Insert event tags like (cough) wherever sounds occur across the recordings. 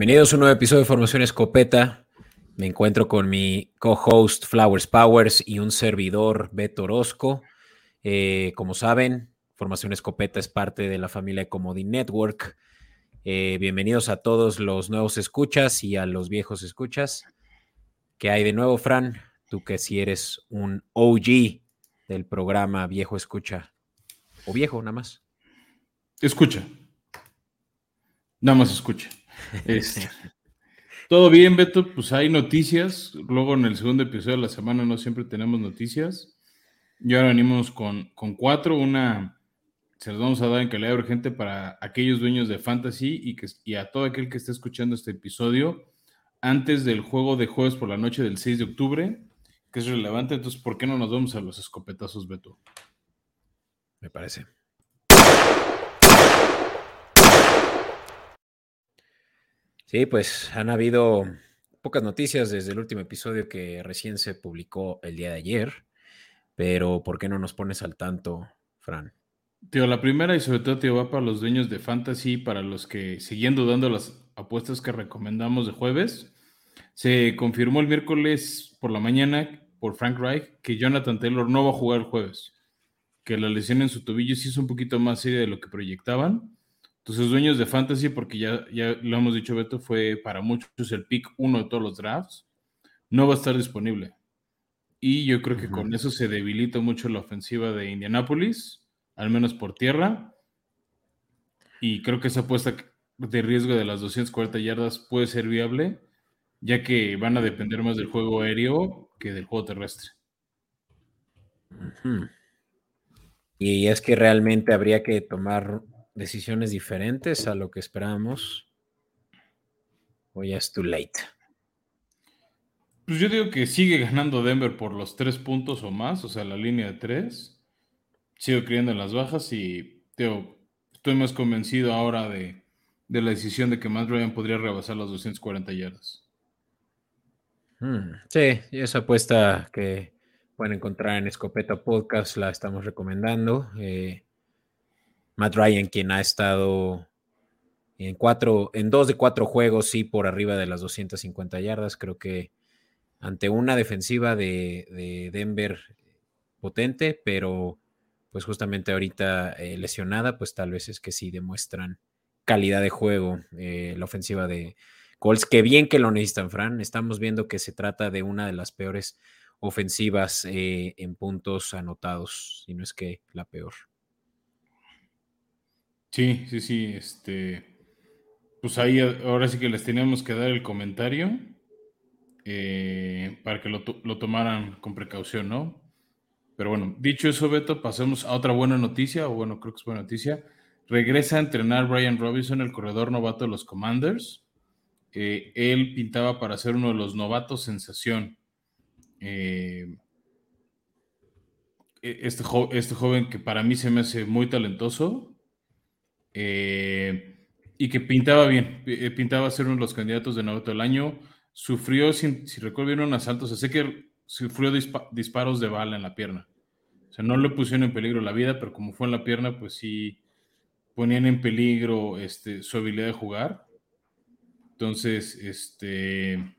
Bienvenidos a un nuevo episodio de Formación Escopeta. Me encuentro con mi co-host Flowers Powers y un servidor Beto Orozco. Eh, como saben, Formación Escopeta es parte de la familia Comodi Network. Eh, bienvenidos a todos los nuevos escuchas y a los viejos escuchas. ¿Qué hay de nuevo, Fran? Tú que si eres un OG del programa Viejo Escucha. O viejo, nada más. Escucha. Nada más escucha. (laughs) Este, todo bien, Beto. Pues hay noticias. Luego en el segundo episodio de la semana no siempre tenemos noticias. Y ahora venimos con, con cuatro. Una se las vamos a dar en calidad urgente para aquellos dueños de fantasy y, que, y a todo aquel que esté escuchando este episodio antes del juego de jueves por la noche del 6 de octubre, que es relevante. Entonces, ¿por qué no nos vamos a los escopetazos, Beto? Me parece. Sí, pues han habido pocas noticias desde el último episodio que recién se publicó el día de ayer, pero ¿por qué no nos pones al tanto, Fran? Tío, la primera y sobre todo, tío, va para los dueños de Fantasy, para los que siguen dudando las apuestas que recomendamos de jueves. Se confirmó el miércoles por la mañana por Frank Reich que Jonathan Taylor no va a jugar el jueves, que la lesión en su tobillo sí es un poquito más seria de lo que proyectaban entonces, dueños de fantasy, porque ya, ya lo hemos dicho, Beto, fue para muchos el pick uno de todos los drafts, no va a estar disponible. Y yo creo que con eso se debilita mucho la ofensiva de Indianapolis, al menos por tierra. Y creo que esa apuesta de riesgo de las 240 yardas puede ser viable, ya que van a depender más del juego aéreo que del juego terrestre. Y es que realmente habría que tomar decisiones diferentes a lo que esperábamos? ¿O ya es too late? Pues yo digo que sigue ganando Denver por los tres puntos o más, o sea, la línea de tres. Sigo creyendo en las bajas y estoy más convencido ahora de, la decisión de que Matt Ryan podría rebasar las 240 yardas. Hmm, sí, y esa apuesta que pueden encontrar en Escopeta Podcast la estamos recomendando. Eh, Matt Ryan, quien ha estado en cuatro, en dos de cuatro juegos, sí, por arriba de las 250 yardas. Creo que ante una defensiva de, Denver potente, pero pues justamente ahorita eh, lesionada, pues tal vez es que sí demuestran calidad de juego eh, la ofensiva de Colts. Qué bien que lo necesitan, Fran. Estamos viendo que se trata de una de las peores ofensivas eh, en puntos anotados, si no es que la peor. Sí, sí, sí, este, pues ahí ahora sí que les teníamos que dar el comentario eh, para que lo, tomaran con precaución, ¿no? Pero bueno, dicho eso, Beto, pasemos a otra buena noticia, o bueno, creo que es buena noticia. Regresa a entrenar Brian Robinson, el corredor novato de los Commanders. Eh, él pintaba para ser uno de los novatos sensación. Eh, e, este, este joven que para mí se me hace muy talentoso, eh, y que pintaba bien, eh, pintaba ser uno de los candidatos de novato del año. Sufrió, si, recuerdo bien, un asalto, o sé que sufrió disparos de bala en la pierna. O sea, no le pusieron en peligro la vida, pero como fue en la pierna, pues sí ponían en peligro este, su habilidad de jugar. Entonces, este,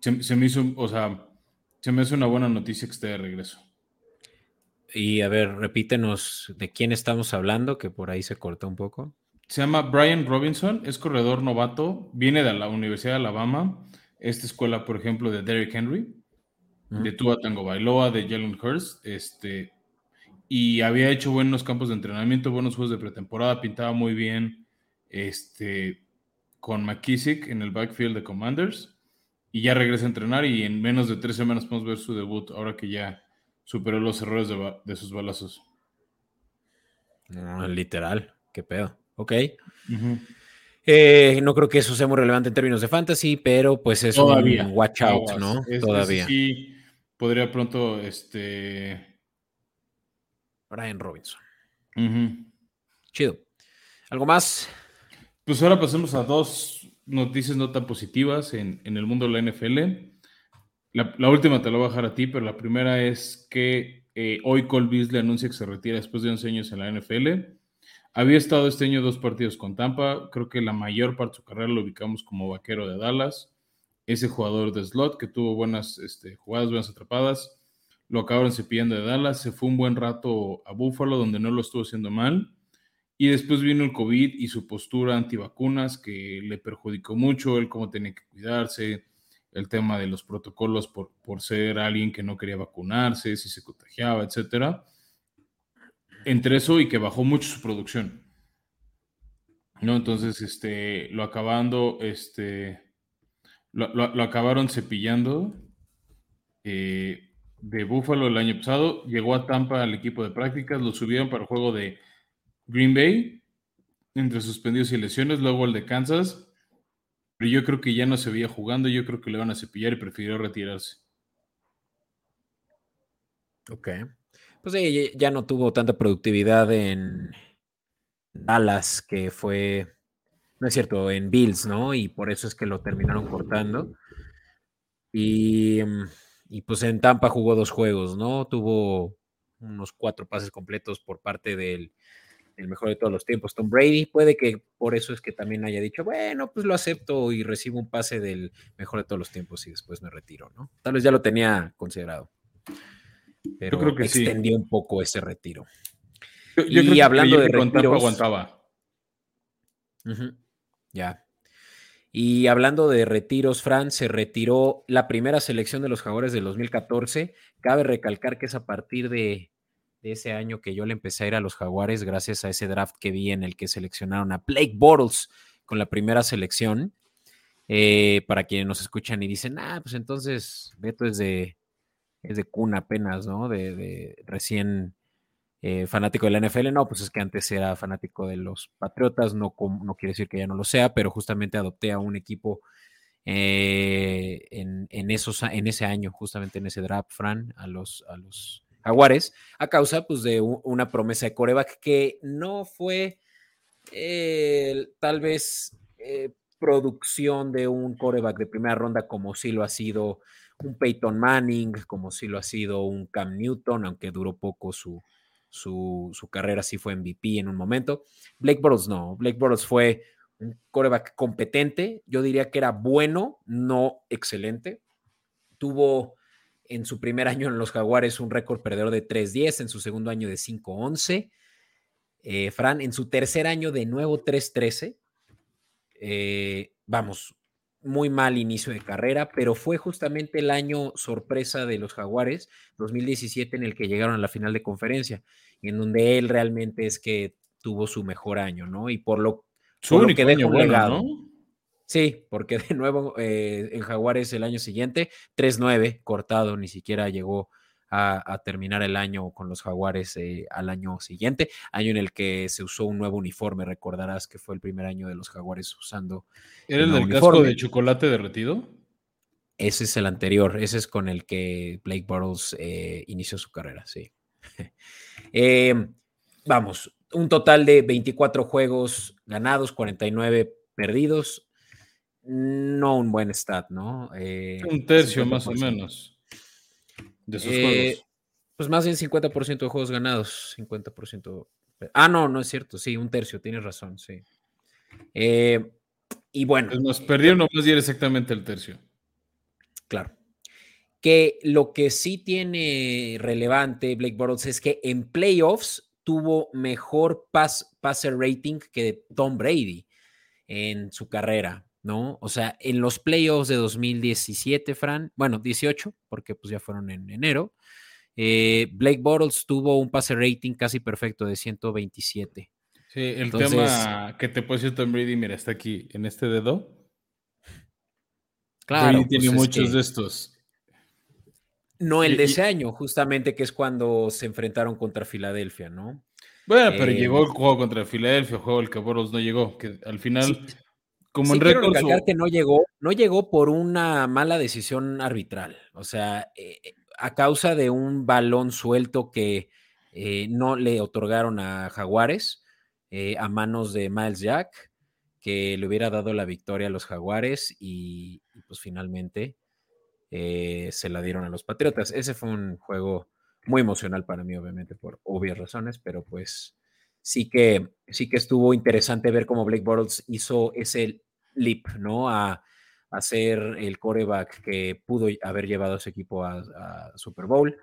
se, se, me hizo, o sea, se me hace una buena noticia que esté de regreso. Y a ver, repítenos de quién estamos hablando, que por ahí se cortó un poco. Se llama Brian Robinson, es corredor novato, viene de la Universidad de Alabama, esta escuela, por ejemplo, de Derrick Henry, de Tua Tango Bailoa, de Jalen Hurst, este, y había hecho buenos campos de entrenamiento, buenos juegos de pretemporada, pintaba muy bien este, con McKissick en el backfield de Commanders, y ya regresa a entrenar y en menos de tres semanas podemos ver su debut, ahora que ya superó los errores de, sus balazos. literal, qué pedo. Ok. Eh, no creo que eso sea muy relevante en términos de fantasy, pero pues es un watch out, ¿no? Todavía. Sí, podría pronto, este. Brian Robinson. Chido. ¿Algo más? Pues ahora pasemos a dos noticias no tan positivas en, en el mundo de la NFL. La, última te la voy a dejar a ti, pero la primera es que eh, hoy Cole Beasley anuncia que se retira después de 11 años en la NFL. Había estado este año dos partidos con Tampa. Creo que la mayor parte de su carrera lo ubicamos como vaquero de Dallas. Ese jugador de slot que tuvo buenas este, jugadas, buenas atrapadas. Lo acabaron cepillando de Dallas. Se fue un buen rato a Buffalo, donde no lo estuvo haciendo mal. Y después vino el COVID y su postura antivacunas, que le perjudicó mucho. Él cómo tenía que cuidarse. El tema de los protocolos por, por ser alguien que no quería vacunarse, si se contagiaba, etcétera entre eso y que bajó mucho su producción. ¿No? Entonces, este, lo acabando, este, lo, acabaron cepillando eh, de Buffalo el año pasado, llegó a Tampa al equipo de prácticas, lo subieron para el juego de Green Bay, entre suspendidos y lesiones, luego el de Kansas, pero yo creo que ya no se veía jugando, yo creo que le van a cepillar y prefirió retirarse. Ok pues ya no tuvo tanta productividad en Dallas, que fue, no es cierto, en Bills, ¿no? Y por eso es que lo terminaron cortando. Y, y pues en Tampa jugó dos juegos, ¿no? Tuvo unos cuatro pases completos por parte del, mejor de todos los tiempos, Tom Brady. Puede que por eso es que también haya dicho, bueno, pues lo acepto y recibo un pase del mejor de todos los tiempos y después me retiro, ¿no? Tal vez ya lo tenía considerado pero creo que extendió un poco ese retiro. y hablando de retiros, aguantaba. Ya. Y hablando de retiros, Fran se retiró la primera selección de los Jaguares del 2014. Cabe recalcar que es a partir de, ese año que yo le empecé a ir a los Jaguares, gracias a ese draft que vi en el que seleccionaron a Blake Bortles con la primera selección. Eh, para quienes nos escuchan y dicen, ah, pues entonces Beto es de, es de cuna apenas, ¿no? De, recién eh, fanático de la NFL. No, pues es que antes era fanático de los Patriotas, no, no quiere decir que ya no lo sea, pero justamente adopté a un equipo eh, en, esos, en ese año, justamente en ese draft, Fran, a los, a los Jaguares, a causa pues, de una promesa de coreback que no fue eh, tal vez producción de un coreback de primera ronda como sí lo ha sido un Peyton Manning, como si lo ha sido un Cam Newton, aunque duró poco su, su, carrera, sí fue MVP en un momento. Blake Bortles no, Blake Bortles fue un coreback competente, yo diría que era bueno, no excelente. Tuvo en su primer año en los Jaguares un récord perdedor de 3-10, en su segundo año de 5-11. Eh, Fran, en su tercer año de nuevo 3-13. Eh, vamos, muy mal inicio de carrera, pero fue justamente el año sorpresa de los Jaguares, 2017, en el que llegaron a la final de conferencia, y en donde él realmente es que tuvo su mejor año, ¿no? Y por lo, que deja un legado. Sí, porque de nuevo eh, en Jaguares el año siguiente, 3-9, cortado, ni siquiera llegó a, terminar el año con los Jaguares eh, al año siguiente, año en el que se usó un nuevo uniforme, recordarás que fue el primer año de los Jaguares usando. ¿Era el del casco de chocolate derretido? Ese es el anterior, ese es con el que Blake Bortles eh, inició su carrera, sí. (laughs) Em, vamos, un total de 24 juegos ganados, 49 perdidos. No un buen stat, ¿no? Eh, un tercio más o menos de sus juegos. Eh, pues más bien 50% de juegos ganados, 50%. Ah, no, no es cierto, sí, un tercio, tienes razón, sí. Eh, y bueno. Pues nos perdieron más bien exactamente el tercio. Claro. Que lo que sí tiene relevante Blake Bortles es que en playoffs tuvo mejor pass, passer rating que Tom Brady en su carrera. ¿No? O sea, en los playoffs de 2017, Fran, bueno, 18, porque pues ya fueron en enero, eh, Blake Bortles tuvo un pase rating casi perfecto de 127. Sí, el tema que te puede decir Tom Brady, mira, está aquí en este dedo. Claro. Brady tiene pues, muchos de estos. No el de ese año, justamente, que es cuando se enfrentaron contra Filadelfia, ¿no? Bueno, pero llegó el eh, juego contra Filadelfia, juego el que Bortles no llegó, que al final como en récord. que no llegó, no llegó por una mala decisión arbitral. O sea, eh, eh, a causa de un balón suelto que eh, no le otorgaron a Jaguares a manos de Miles Jack, que le hubiera dado la victoria a los Jaguares y, pues finalmente se la dieron a los Patriotas. Ese fue un juego muy emocional para mí, obviamente, por obvias razones, pero pues sí que, sí que estuvo interesante ver cómo Blake Bortles hizo ese leap, ¿no? A, a ser el coreback que pudo haber llevado a su equipo a, Super Bowl.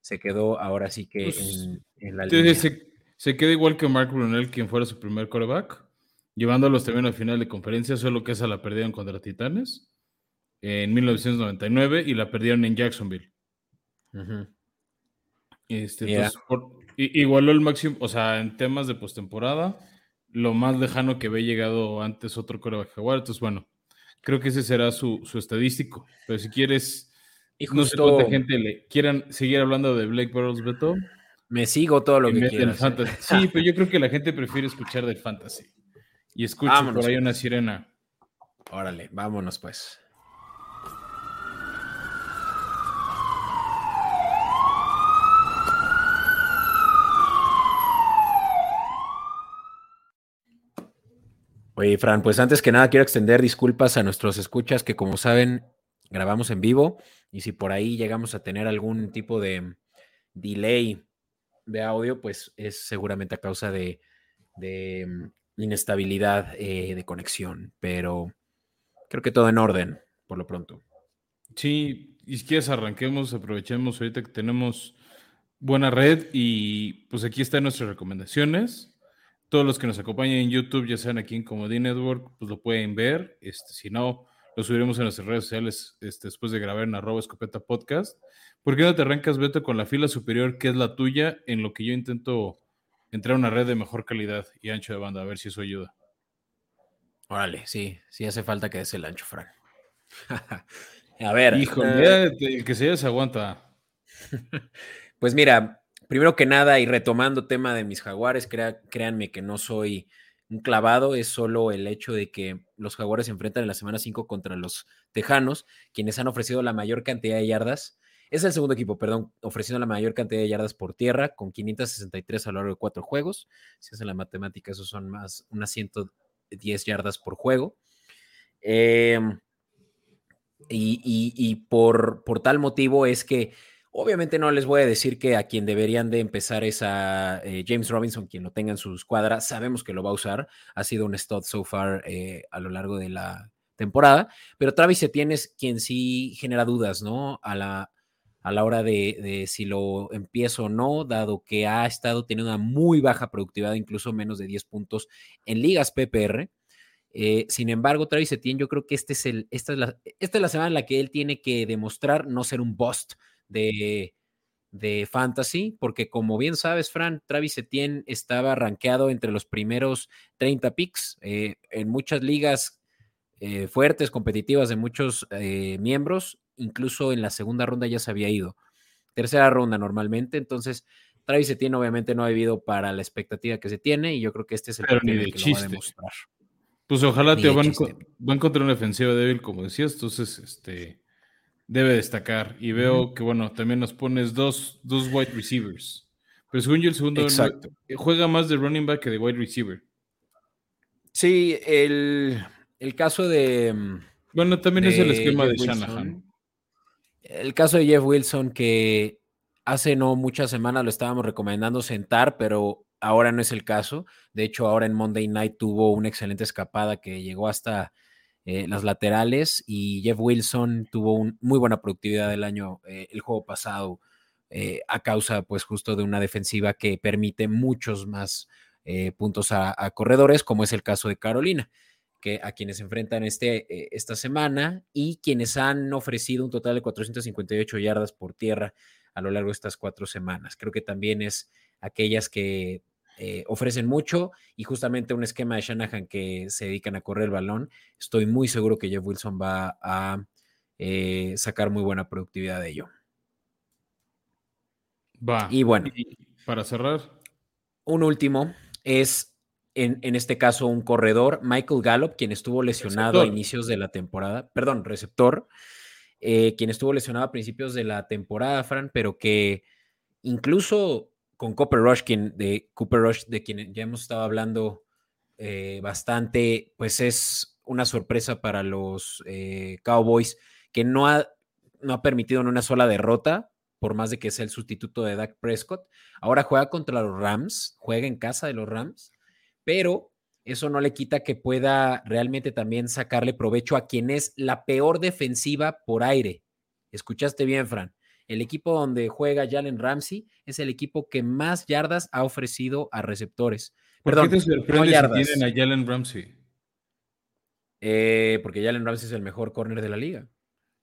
Se quedó ahora sí que pues, en, la línea. Se, se, queda igual que Mark Brunel, quien fuera su primer coreback, llevándolos también al final de conferencia, solo que esa la perdieron contra Titanes en 1999 y la perdieron en Jacksonville. este, igualó el máximo, o sea, en temas de postemporada, lo más lejano que había llegado antes otro coreback jaguar. Entonces, bueno, creo que ese será su, estadístico. Pero si quieres, y no sé cuánta gente le quieran seguir hablando de Blake Bortles, Beto. Me sigo todo lo que quieras. ¿eh? Sí, pero yo creo que la gente prefiere escuchar del fantasy. Y escucha por ahí una pues. sirena. Órale, vámonos pues. Oye, Fran, pues antes que nada quiero extender disculpas a nuestros escuchas que como saben grabamos en vivo y si por ahí llegamos a tener algún tipo de delay de audio, pues es seguramente a causa de, mm, inestabilidad eh, de conexión, pero creo que todo en orden por lo pronto. Sí, y si quieres arranquemos, aprovechemos ahorita que tenemos buena red y pues aquí están nuestras recomendaciones todos los que nos acompañan en YouTube, ya sean aquí en Comedy Network, pues lo pueden ver. Este, si no, lo subiremos en nuestras redes sociales este, después de grabar en arroba escopeta podcast. ¿Por qué no te arrancas, Beto, con la fila superior, que es la tuya, en lo que yo intento entrar a una red de mejor calidad y ancho de banda? A ver si eso ayuda. Órale, sí, sí hace falta que des el ancho, Fran. (laughs) a ver. Híjole, eh, el que se se aguanta. (laughs) pues mira, primero que nada, y retomando tema de mis jaguares, créanme que no soy un clavado, es solo el hecho de que los jaguares se enfrentan en la semana 5 contra los tejanos, quienes han ofrecido la mayor cantidad de yardas. Es el segundo equipo, perdón, ofreciendo la mayor cantidad de yardas por tierra, con 563 a lo largo de cuatro juegos. Si hacen la matemática, esos son más unas 110 yardas por juego. Em, y, por tal motivo es que Obviamente no les voy a decir que a quien deberían de empezar es a eh, James Robinson, quien lo tenga en su escuadra. Sabemos que lo va a usar. Ha sido un stud so far eh, a lo largo de la temporada. Pero Travis Etienne es quien sí genera dudas, ¿no? A la, a la hora de, si lo empiezo o no, dado que ha estado teniendo una muy baja productividad, incluso menos de 10 puntos en ligas PPR. Eh, sin embargo, Travis Etienne, yo creo que este es el, esta, es la, esta es la semana en la que él tiene que demostrar no ser un bust de, de fantasy, porque como bien sabes, Fran, Travis Etienne estaba rankeado entre los primeros 30 picks eh, en muchas ligas eh, fuertes, competitivas de muchos eh, miembros, incluso en la segunda ronda ya se había ido. Tercera ronda normalmente, entonces Travis Etienne obviamente no ha vivido para la expectativa que se tiene y yo creo que este es el Pero que lo va a demostrar. Pues ojalá te van, van, contra una defensiva débil, como decías, entonces este debe destacar. Y veo que, bueno, también nos pones dos, dos wide receivers. Pero según yo, el segundo juega más de running back que de wide receiver. Sí, el, caso de. Mm, bueno, también es el esquema de Shanahan. El caso de Jeff Wilson, que hace no muchas semanas lo estábamos recomendando sentar, pero ahora no es el caso. De hecho, ahora en Monday Night tuvo una excelente escapada que llegó hasta eh, las laterales y Jeff Wilson tuvo un, muy buena productividad el año, eh, el juego pasado, eh, a causa pues justo de una defensiva que permite muchos más puntos a, corredores, como es el caso de Carolina, que a quienes enfrentan este, esta semana y quienes han ofrecido un total de 458 yardas por tierra a lo largo de estas cuatro semanas. Creo que también es aquellas que eh, ofrecen mucho y justamente un esquema de Shanahan que se dedican a correr el balón, estoy muy seguro que Jeff Wilson va a eh, sacar muy buena productividad de ello. Va. Y bueno. para cerrar. Un último es, en, este caso, un corredor, Michael Gallup, quien estuvo lesionado a inicios de la temporada, perdón, receptor, eh, quien estuvo lesionado a principios de la temporada, Fran, pero que incluso con Cooper Rush, quien, de Cooper Rush, de quien ya hemos estado hablando eh, bastante, pues es una sorpresa para los eh, Cowboys, que no ha, no ha permitido en una sola derrota por más de que sea el sustituto de Dak Prescott. Ahora juega contra los Rams, juega en casa de los Rams, pero eso no le quita que pueda realmente también sacarle provecho a quien es la peor defensiva por aire. Escuchaste bien, Fran. El equipo donde juega Jalen Ramsey es el equipo que más yardas ha ofrecido a receptores. ¿Por Perdón, qué te sorprende yardas. si tienen a Jalen Ramsey? Eh, porque Jalen Ramsey es el mejor corner de la liga.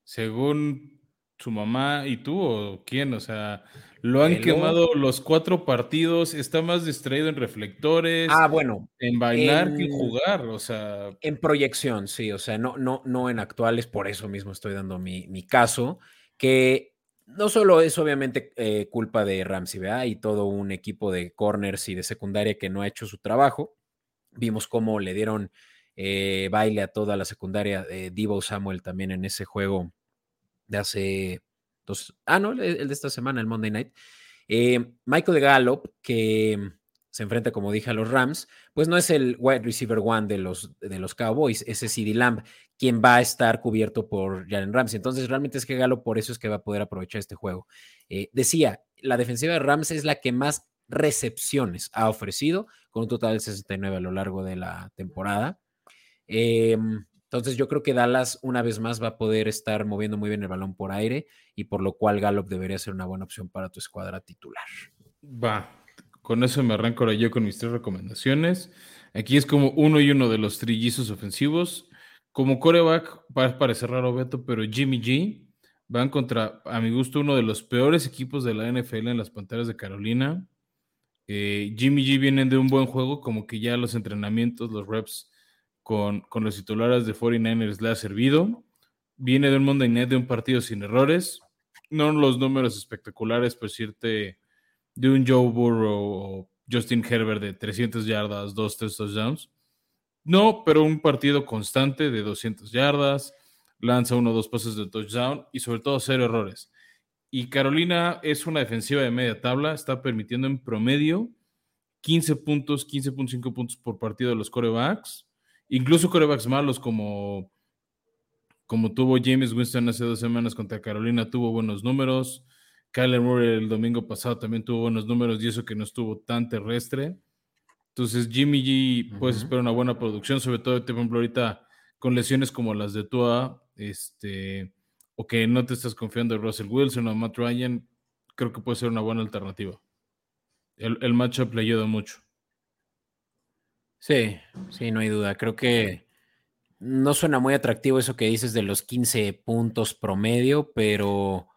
Según su mamá y tú o quién, o sea, lo han Velo. quemado los cuatro partidos, está más distraído en reflectores, Ah, bueno, en bailar que en en- jugar, o sea, en proyección, sí, o sea, no, no, no en actuales, por eso mismo estoy dando mi, mi caso, que no solo es obviamente eh, culpa de Ramsey, ¿verdad? Y todo un equipo de corners y de secundaria que no ha hecho su trabajo. Vimos cómo le dieron eh, baile a toda la secundaria, eh, Divo Samuel también en ese juego de hace dos, ah, no, el, el de esta semana, el Monday Night. Eh, Michael Gallup, que se enfrenta, como dije, a los Rams, pues no es el wide receiver one de los, de los Cowboys, ese CD Lamb, quien va a estar cubierto por Jalen Ramsey. Entonces, realmente es que Gallup por eso es que va a poder aprovechar este juego. Eh, decía, la defensiva de Rams es la que más recepciones ha ofrecido, con un total de 69 a lo largo de la temporada. Eh, entonces yo creo que Dallas una vez más va a poder estar moviendo muy bien el balón por aire y por lo cual Gallup debería ser una buena opción para tu escuadra titular. va, con eso me arranco ahora yo con mis tres recomendaciones. Aquí es como uno y uno de los trillizos ofensivos. Como coreback, va para cerrar Beto, pero Jimmy G van contra, a mi gusto, uno de los peores equipos de la NFL en las Panteras de Carolina. Eh, Jimmy G vienen de un buen juego, como que ya los entrenamientos, los reps con, con los titulares de 49ers le ha servido. Viene de un Monday Night de un partido sin errores. No los números espectaculares, por decirte, de un Joe Burrow o Justin Herbert de 300 yardas, 2, 3 touchdowns. No, pero un partido constante de 200 yardas, lanza uno o dos pases de touchdown y sobre todo cero errores. Y Carolina es una defensiva de media tabla, está permitiendo en promedio 15 puntos, 15.5 puntos por partido de los corebacks, incluso corebacks malos como, como tuvo James Winston hace dos semanas contra Carolina, tuvo buenos números. Kyler Murray el domingo pasado también tuvo buenos números y eso que no estuvo tan terrestre. Entonces Jimmy G puedes Ujú. esperar una buena producción, sobre todo, por ejemplo, ahorita con lesiones como las de Tua, este, o que no te estás confiando en Russell Wilson o Matt Ryan, creo que puede ser una buena alternativa. El, el matchup le ayuda mucho. Sí, sí, no hay duda. Creo que no suena muy atractivo eso que dices de los 15 puntos promedio, pero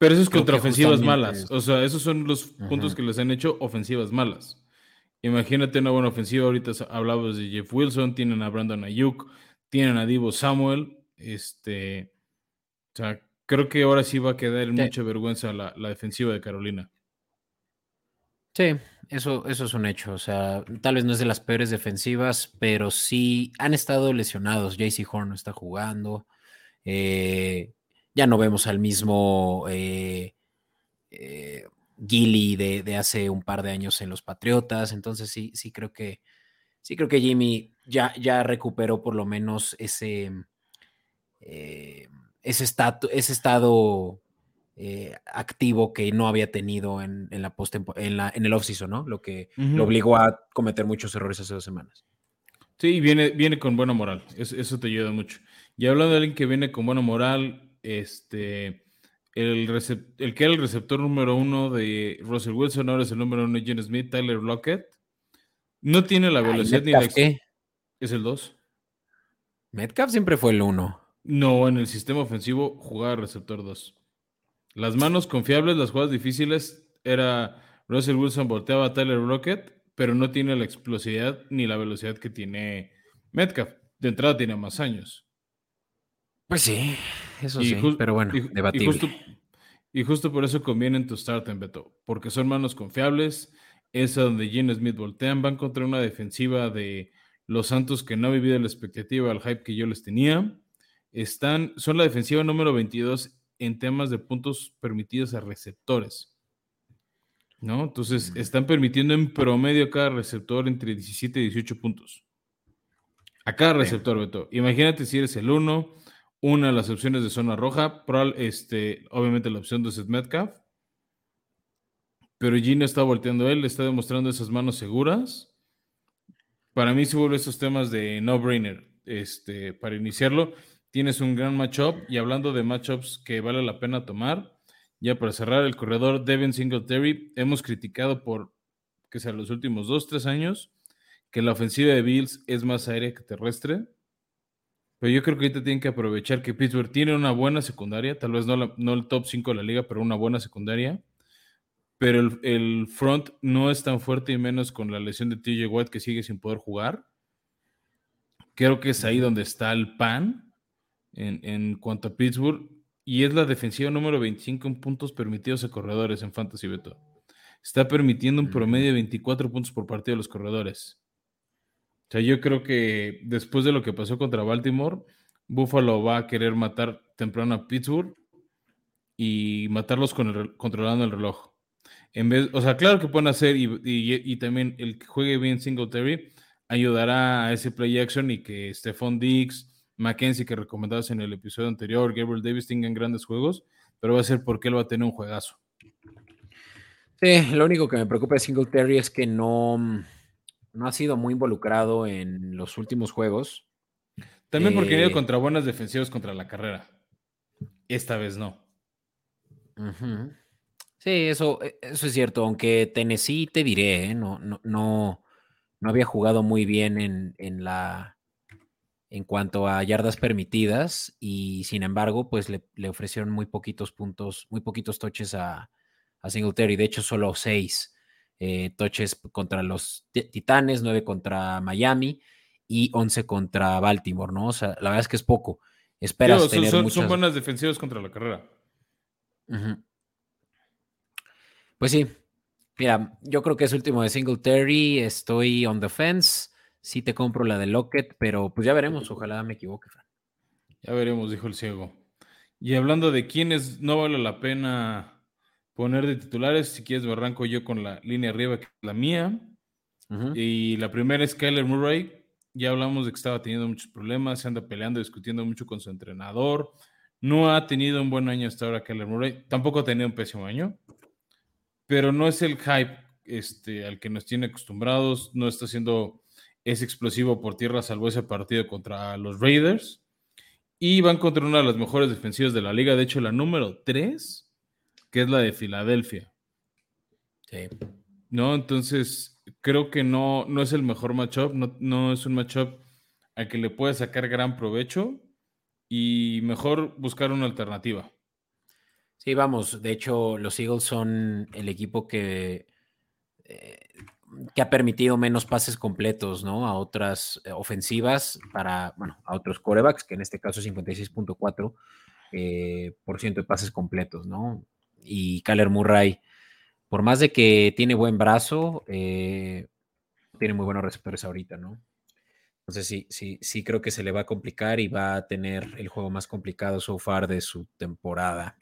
Pero eso es contra ofensivas malas. es- O sea, esos son los puntos que les han hecho ofensivas malas. Imagínate una buena ofensiva. Ahorita hablabas de Jeff Wilson, tienen a Brandon Ayuk, tienen a Divo Samuel. Este, o sea, creo que ahora sí va a quedar en Sí. mucha vergüenza la, la defensiva de Carolina. sí, eso, eso es un hecho. O sea, tal vez no es de las peores defensivas, pero sí han estado lesionados. JC Horn no está jugando. eh, ya no vemos al mismo eh, eh, Gilly de, de hace un par de años en los Patriotas. Entonces sí, sí creo que sí creo que Jimmy ya, ya recuperó por lo menos ese, eh, ese, estatu- ese estado eh, activo que no había tenido en, en la post en, la, en el offseason, ¿no? Lo que lo obligó a cometer muchos errores hace dos semanas. Sí, viene, viene con buena moral. Eso, eso te ayuda mucho. Y hablando de alguien que viene con buena moral, este, el, el que era el receptor número uno de Russell Wilson, ahora es el número uno de Gene Smith, Tyler Lockett. No tiene la Ay, velocidad ni la... ¿qué? ¿Es el 2? Metcalf siempre fue el uno. No, en el sistema ofensivo jugaba receptor 2. Las manos confiables, las jugadas difíciles, era Russell Wilson volteaba a Tyler Lockett, pero no tiene la explosividad ni la velocidad que tiene Metcalf. De entrada tiene más años. Pues sí, eso Y sí, pero bueno, y- y debatible. justo, y justo por eso conviene en tu start en Beto, porque son manos confiables, es a donde Gene Smith voltean, van contra una defensiva de los Santos que no ha vivido la expectativa, el hype que yo les tenía. Están, son la defensiva número 22 en temas de puntos permitidos a receptores. ¿No? Entonces, Mm. están permitiendo en promedio a cada receptor entre 17 y 18 puntos. A cada receptor, Beto. Imagínate si eres el 1, una de las opciones de zona roja, probable- este, obviamente la opción de Seth Metcalf, pero Gino está volteando él, le está demostrando esas manos seguras. Para mí se vuelve esos temas de no-brainer. Este, para iniciarlo, tienes un gran matchup y hablando de matchups que vale la pena tomar, ya para cerrar el corredor Devin Singletary, hemos criticado por que sea los últimos dos, tres años, que la ofensiva de Bills es más aérea que terrestre. Pero yo creo que ahorita tienen que aprovechar que Pittsburgh tiene una buena secundaria, tal vez no, no el top 5 de la liga, pero una buena secundaria. Pero el, el, front no es tan fuerte y menos con la lesión de TJ Watt que sigue sin poder jugar. Creo que es ahí donde está el pan en, en cuanto a Pittsburgh. Y es la defensiva número 25 en puntos permitidos a corredores en Fantasy Beto. Está permitiendo un promedio de 24 puntos por partido a los corredores. O sea, yo creo que después de lo que pasó contra Baltimore, Buffalo va a querer matar temprano a Pittsburgh y matarlos con el, controlando el reloj. En vez, o sea, claro que pueden hacer y, también el que juegue bien Singletary ayudará a ese play action y que Stephon Diggs, Mackenzie, que recomendabas en el episodio anterior, Gabriel Davis tengan grandes juegos, pero va a ser porque él va a tener un juegazo. Sí, lo único que me preocupa de Singletary es que no, no ha sido muy involucrado en los últimos juegos. También porque ha ido eh, contra buenas defensivas contra la carrera. Esta vez no. Sí, eso, e, eso es cierto. Aunque Tennessee, te diré, ¿eh? no, no, no, había jugado muy bien en, en, la en cuanto a yardas permitidas. Y sin embargo, pues le, le ofrecieron muy poquitos puntos, muy poquitos toches a, a Singletary. De hecho, solo seis eh, toches contra los Titanes, 9 contra Miami y 11 contra Baltimore, ¿no? O sea, la verdad es que es poco. Esperas tener son, son, buenas defensivas contra la carrera. Pues sí. Mira, yo creo que es último de Singletary. Estoy on the fence. Sí te compro la de Lockett, pero pues ya veremos. (laughs) Ojalá me equivoque, Ya veremos, dijo el ciego. Y hablando de quiénes no vale la pena poner de titulares. Si quieres, me arranco yo con la línea arriba, que es la mía. Y la primera es Kyler Murray. Ya hablamos de que estaba teniendo muchos problemas, se anda peleando, discutiendo mucho con su entrenador. No ha tenido un buen año hasta ahora Kyler Murray. Tampoco ha tenido un pésimo año. Pero no es el hype este, al que nos tiene acostumbrados. No está siendo ese explosivo por tierra, salvo ese partido contra los Raiders. Y van contra una de las mejores defensivas de la liga. De hecho, la número 3 que es la de Filadelfia. Sí. ¿No? Entonces, creo que no, no es el mejor matchup, no, no es un matchup al que le puede sacar gran provecho y mejor buscar una alternativa. Sí, vamos, de hecho, los Eagles son el equipo que, eh, que ha permitido menos pases completos, ¿no? A otras eh, ofensivas para, bueno, a otros corebacks, que en este caso es 56.4 eh, por ciento de pases completos, ¿no? Y Kyler Murray, por más de que tiene buen brazo, eh, tiene muy buenos receptores ahorita, ¿no? Entonces sí, sí, sí creo que se le va a complicar y va a tener el juego más complicado so far de su temporada.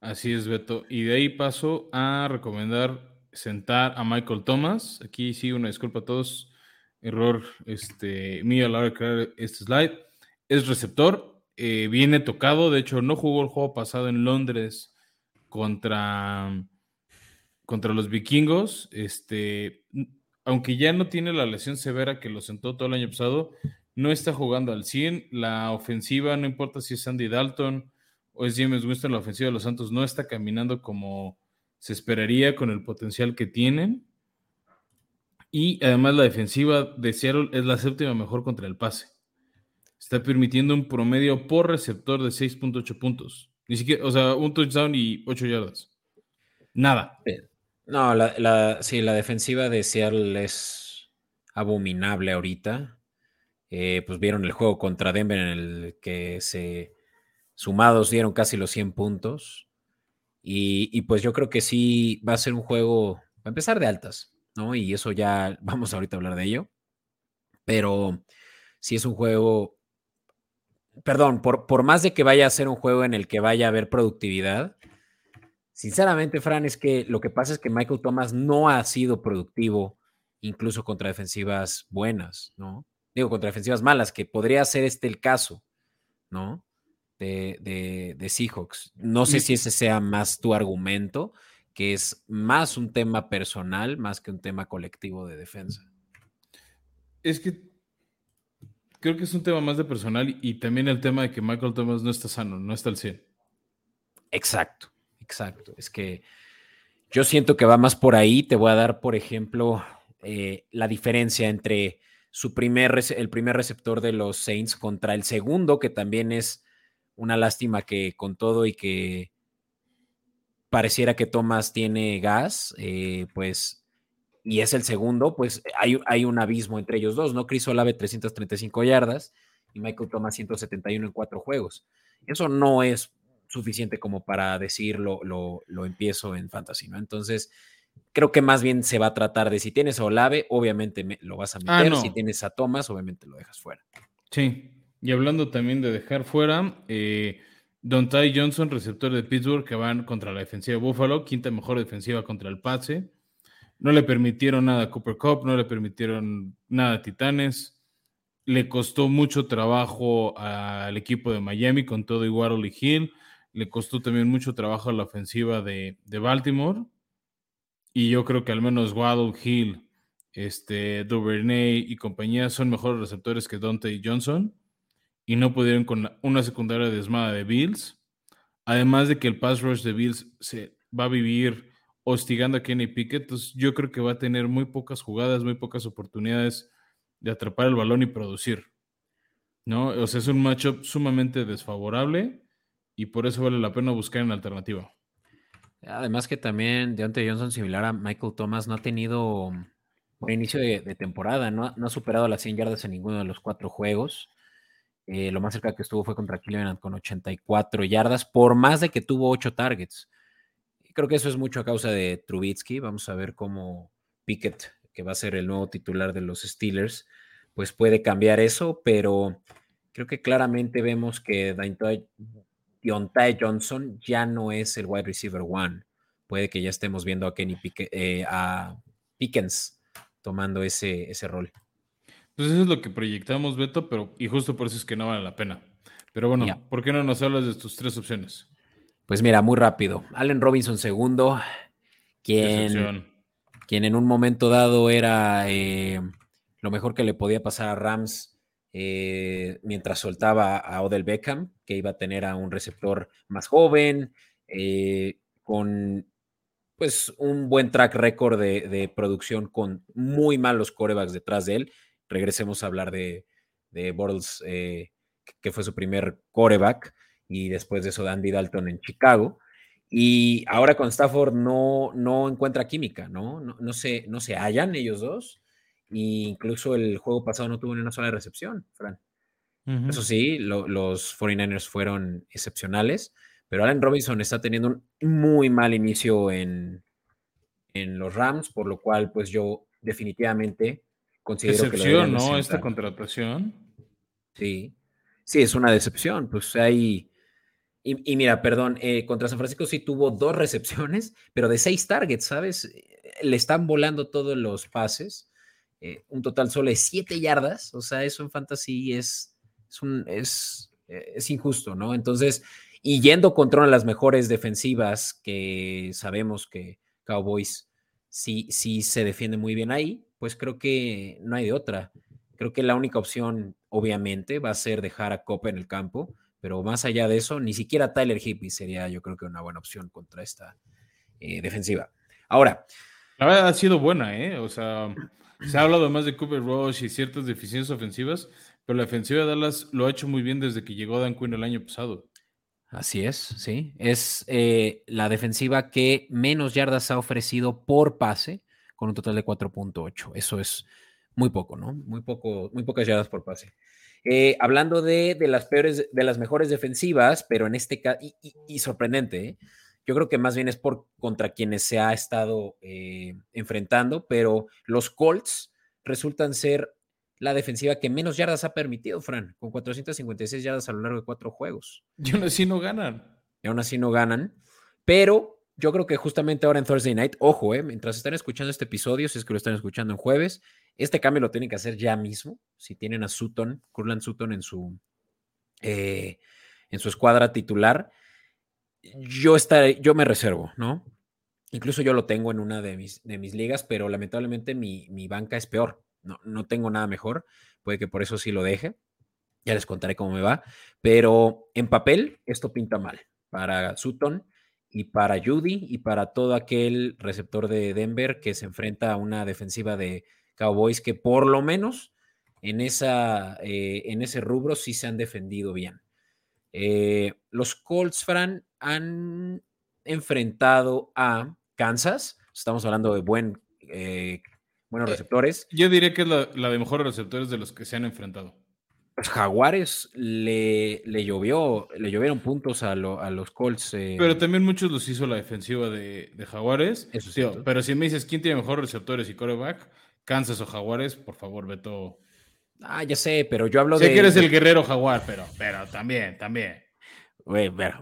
Así es, Beto. Y de ahí paso a recomendar sentar a Michael Thomas. Aquí sí, una disculpa a todos. Error este, mío a la hora de crear este slide. Es receptor, eh, viene tocado, de hecho no jugó el juego pasado en Londres contra, contra los vikingos, este, aunque ya no tiene la lesión severa que lo sentó todo el año pasado, no está jugando al 100, la ofensiva, no importa si es Andy Dalton o es James Winston, la ofensiva de los Santos no está caminando como se esperaría con el potencial que tienen. Y además la defensiva de Seattle es la séptima mejor contra el pase está permitiendo un promedio por receptor de 6.8 puntos. Ni siquiera, o sea, un touchdown y 8 yardas. Nada. No, la, la, sí, la defensiva de Seattle es abominable ahorita. Eh, pues vieron el juego contra Denver en el que se sumados dieron casi los 100 puntos. Y, y, pues yo creo que sí va a ser un juego, va a empezar de altas, ¿no? Y eso ya vamos ahorita a hablar de ello. Pero sí es un juego perdón, por, por más de que vaya a ser un juego en el que vaya a haber productividad, sinceramente, Fran, es que lo que pasa es que Michael Thomas no ha sido productivo incluso contra defensivas buenas, ¿no? Digo, contra defensivas malas, que podría ser este el caso, ¿no? De, de, de Seahawks. No sé si ese sea más tu argumento, que es más un tema personal, más que un tema colectivo de defensa. Es que creo que es un tema más de personal y también el tema de que Michael Thomas no está sano, no está al 100. Exacto, exacto. Es que yo siento que va más por ahí. Te voy a dar, por ejemplo, eh, la diferencia entre su primer, el primer receptor de los Saints contra el segundo, que también es una lástima que con todo y que pareciera que Thomas tiene gas, eh, pues, y es el segundo, pues hay, hay, un abismo entre ellos dos, ¿no? Chris Olave 335 yardas y Michael Thomas 171 en cuatro juegos. Eso no es suficiente como para decir lo, lo, empiezo en fantasy, ¿no? Entonces, creo que más bien se va a tratar de si tienes a Olave, obviamente lo vas a ah, meter, si tienes a Thomas, obviamente lo dejas fuera. Sí, y hablando también de dejar fuera, eh, Don Ty Johnson, receptor de Pittsburgh, que van contra la defensiva de Buffalo, quinta mejor defensiva contra el pase. No le permitieron nada a Cooper Cup, no le permitieron nada a Titanes. Le costó mucho trabajo al equipo de Miami con todo y Waddle y Hill. Le costó también mucho trabajo a la ofensiva de, Baltimore. Y yo creo que al menos Waddle, Hill, este, Duvernay y compañía son mejores receptores que Dante Johnson. Y no pudieron con una secundaria desmada de Bills. Además de que el pass rush de Bills se va a vivir hostigando a Kenny Pickett. Entonces yo creo que va a tener muy pocas jugadas, muy pocas oportunidades de atrapar el balón y producir. ¿No? O sea, es un matchup sumamente desfavorable y por eso vale la pena buscar una alternativa. Además que también Deontay Johnson, similar a Michael Thomas, no ha tenido un inicio de, temporada, no, ha superado las 100 yardas en ninguno de los cuatro juegos. Eh, lo más cerca que estuvo fue contra Cleveland con 84 yardas, por más de que tuvo 8 targets. Creo que eso es mucho a causa de Trubitsky. Vamos a ver cómo Pickett, que va a ser el nuevo titular de los Steelers, pues puede cambiar eso, pero creo que claramente vemos que Deontay Johnson ya no es el wide receiver one. Puede que ya estemos viendo a Kenny eh, a Pickens tomando ese, ese rol. Pues eso es lo que proyectamos, Beto, pero y justo por eso es que no vale la pena. Pero bueno, ¿por qué no nos hablas de tus tres opciones? Pues mira, muy rápido. Allen Robinson segundo, quien, quien en un momento dado era eh, lo mejor que le podía pasar a Rams eh, mientras soltaba a Odell Beckham, que iba a tener a un receptor más joven, eh, con pues un buen track record de, producción con muy malos corebacks detrás de él. Regresemos a hablar de, de Bortles, eh, que fue su primer coreback, y después de eso de Andy Dalton en Chicago. Y ahora con Stafford no, no encuentra química, ¿no? No, no, se, no se hallan ellos dos. Y incluso el juego pasado no tuvo ni una sola recepción, Fran. Eso sí, los 49ers fueron excepcionales, pero Allen Robinson está teniendo un muy mal inicio en, en los Rams, por lo cual, pues yo definitivamente considero que lo ¿no? Esta contratación. Sí, sí, es una decepción. Pues hay. Y, mira, perdón, eh, contra San Francisco sí tuvo dos recepciones, pero de seis targets, ¿sabes? Le están volando todos los pases. Eh, un total solo de 7 yardas, o sea, eso en fantasy es, es, un, es, eh, es injusto, ¿no? Entonces, y yendo contra una de las mejores defensivas que sabemos que Cowboys sí, sí se defiende muy bien ahí, pues creo que no hay de otra. Creo que la única opción, obviamente, va a ser dejar a Copa en el campo, pero más allá de eso, ni siquiera Tyler Hippie sería, yo creo que una buena opción contra esta eh, defensiva. Ahora. La verdad ha sido buena, ¿eh? O sea, se ha hablado más de Cooper Rush y ciertas deficiencias ofensivas, pero la ofensiva de Dallas lo ha hecho muy bien desde que llegó Dan Quinn el año pasado. Así es, sí. Es eh, la defensiva que menos yardas ha ofrecido por pase, con un total de 4.8. Eso es muy poco, ¿no? Muy poco, muy pocas yardas por pase. Eh, hablando de, las peores, de las mejores defensivas, pero en este caso, y, sorprendente, ¿eh? Yo creo que más bien es por contra quienes se ha estado eh, enfrentando, pero los Colts resultan ser la defensiva que menos yardas ha permitido, Fran, con 456 yardas a lo largo de cuatro juegos. Y aún así no ganan. Y aún así no ganan. Pero yo creo que justamente ahora en Thursday Night, ojo, eh, mientras están escuchando este episodio, si es que lo están escuchando en jueves, este cambio lo tienen que hacer ya mismo. Si tienen a Sutton, Curland Sutton en su, eh, en su escuadra titular yo, estaré, yo me reservo, ¿no? Incluso yo lo tengo en una de mis, de mis ligas, pero lamentablemente mi, mi banca es peor. No, no tengo nada mejor. Puede que por eso sí lo deje. Ya les contaré cómo me va. Pero en papel, esto pinta mal para Sutton y para Judy y para todo aquel receptor de Denver que se enfrenta a una defensiva de Cowboys que por lo menos en, esa, eh, en ese rubro sí se han defendido bien. Eh, los Colts, Fran, han enfrentado a Kansas. Estamos hablando de buen, eh, buenos receptores. Yo diría que es la, la de mejores receptores de los que se han enfrentado. Pues, Jaguares le, le llovió, le llovieron puntos a, los Colts. Eh. Pero también muchos los hizo la defensiva de, Jaguares. Eso pero si me dices quién tiene mejores receptores y coreback, Kansas o Jaguares, por favor, Beto. Ah, ya sé, pero yo hablo de. Sé que eres el guerrero jaguar, pero, pero también, también.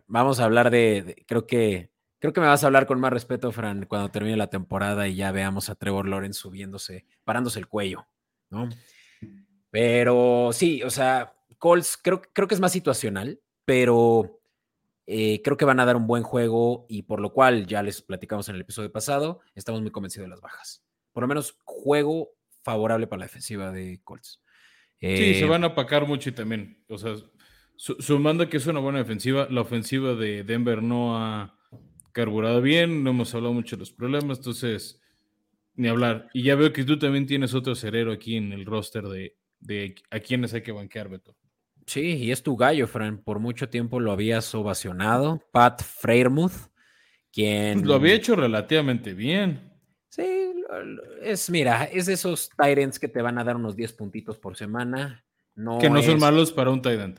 vamos a hablar de, creo que creo que me vas a hablar con más respeto, Fran, cuando termine la temporada y ya veamos a Trevor Lawrence subiéndose, parándose el cuello, ¿no? Pero sí, o sea, Colts creo, creo que es más situacional, pero eh, creo que van a dar un buen juego y por lo cual ya les platicamos en el episodio pasado, estamos muy convencidos de las bajas. Por lo menos juego favorable para la defensiva de Colts. sí, se eh, van a apacar mucho y también, o sea, sumando que es una buena defensiva, la ofensiva de Denver no ha carburado bien, no hemos hablado mucho de los problemas, entonces, ni hablar. Y ya veo que tú también tienes otro cerero aquí en el roster de, de a quiénes hay que banquear, Beto. Sí, y es tu gallo, Fran. Por mucho tiempo lo habías ovacionado. Pat Freiermuth, quien. Lo había hecho relativamente bien. Sí, es, mira, es de esos Tyrants que te van a dar unos 10 puntitos por semana. No que no son malos para un Tyrant.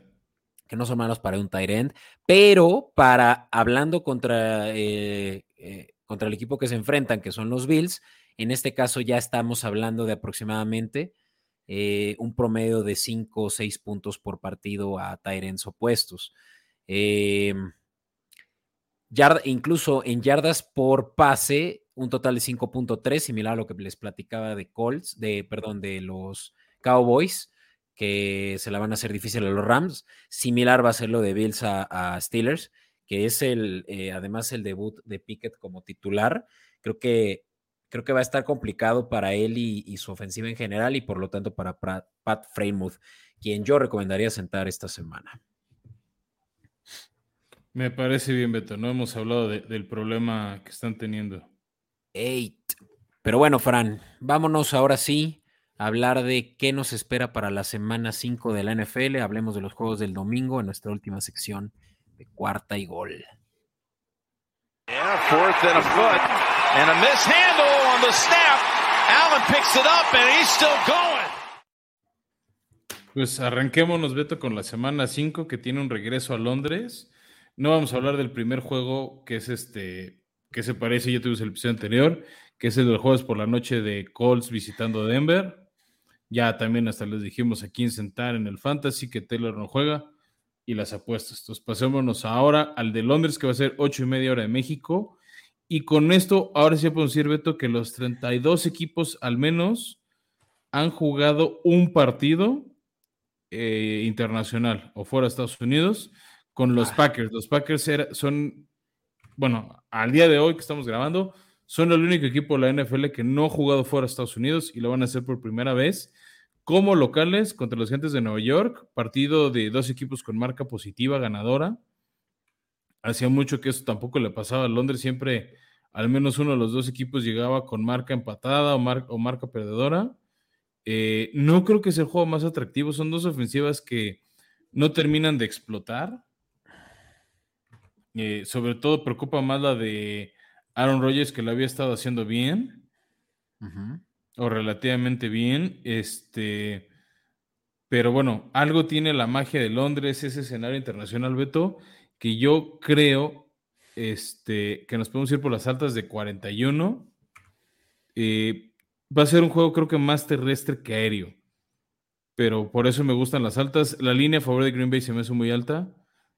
Que no son malos para un Tyrant, pero para hablando contra, eh, eh, contra el equipo que se enfrentan, que son los Bills, en este caso ya estamos hablando de aproximadamente eh, un promedio de 5 o 6 puntos por partido a Tyrens opuestos. Em, incluso en yardas por pase, un total de 5.3, similar a lo que les platicaba de Colts, de, perdón, de los Cowboys, que se la van a hacer difícil a los Rams. Similar va a ser lo de Bills a, Steelers, que es el, eh, además el debut de Pickett como titular. Creo que creo que va a estar complicado para él y, su ofensiva en general y por lo tanto para Pat Freymouth, quien yo recomendaría sentar esta semana. Me parece bien, Beto. No hemos hablado del problema que están teniendo. Eight. Pero bueno, Fran, vámonos ahora sí a hablar de qué nos espera para la semana 5 de la NFL. Hablemos de los juegos del domingo en nuestra última sección de cuarta y gol. And a mishandle the snap. Allen picks it up and he's still going. Pues arranquémonos, Beto, con la semana 5 que tiene un regreso a Londres. No vamos a hablar del primer juego que es este, que se parece, ya tuvimos el episodio anterior, que es el de los juegos por la noche de Colts visitando Denver. Ya también hasta les dijimos a quién sentar en el Fantasy que Taylor no juega y las apuestas. Entonces pasémonos ahora al de Londres que va a ser 8 y media hora de México y con esto, ahora sí podemos decir, Beto, que los 32 equipos al menos han jugado un partido eh, internacional o fuera de Estados Unidos con los ah. Packers. Los Packers son, bueno, al día de hoy que estamos grabando, son el único equipo de la NFL que no ha jugado fuera de Estados Unidos y lo van a hacer por primera vez como locales contra los gentes de Nueva York, partido de dos equipos con marca positiva ganadora hacía mucho que eso tampoco le pasaba a Londres, siempre al menos uno de los dos equipos llegaba con marca empatada o, o marca perdedora. Eh, no creo que sea el juego más atractivo, son dos ofensivas que no terminan de explotar. Eh, sobre todo preocupa más la de Aaron Rodgers, que lo había estado haciendo bien. O relativamente bien. Este. Pero bueno, algo tiene la magia de Londres, ese escenario internacional, Beto, que yo creo este, que nos podemos ir por las altas de 41. Eh, va a ser un juego creo que más terrestre que aéreo. Pero por eso me gustan las altas. La línea a favor de Green Bay se me hace muy alta.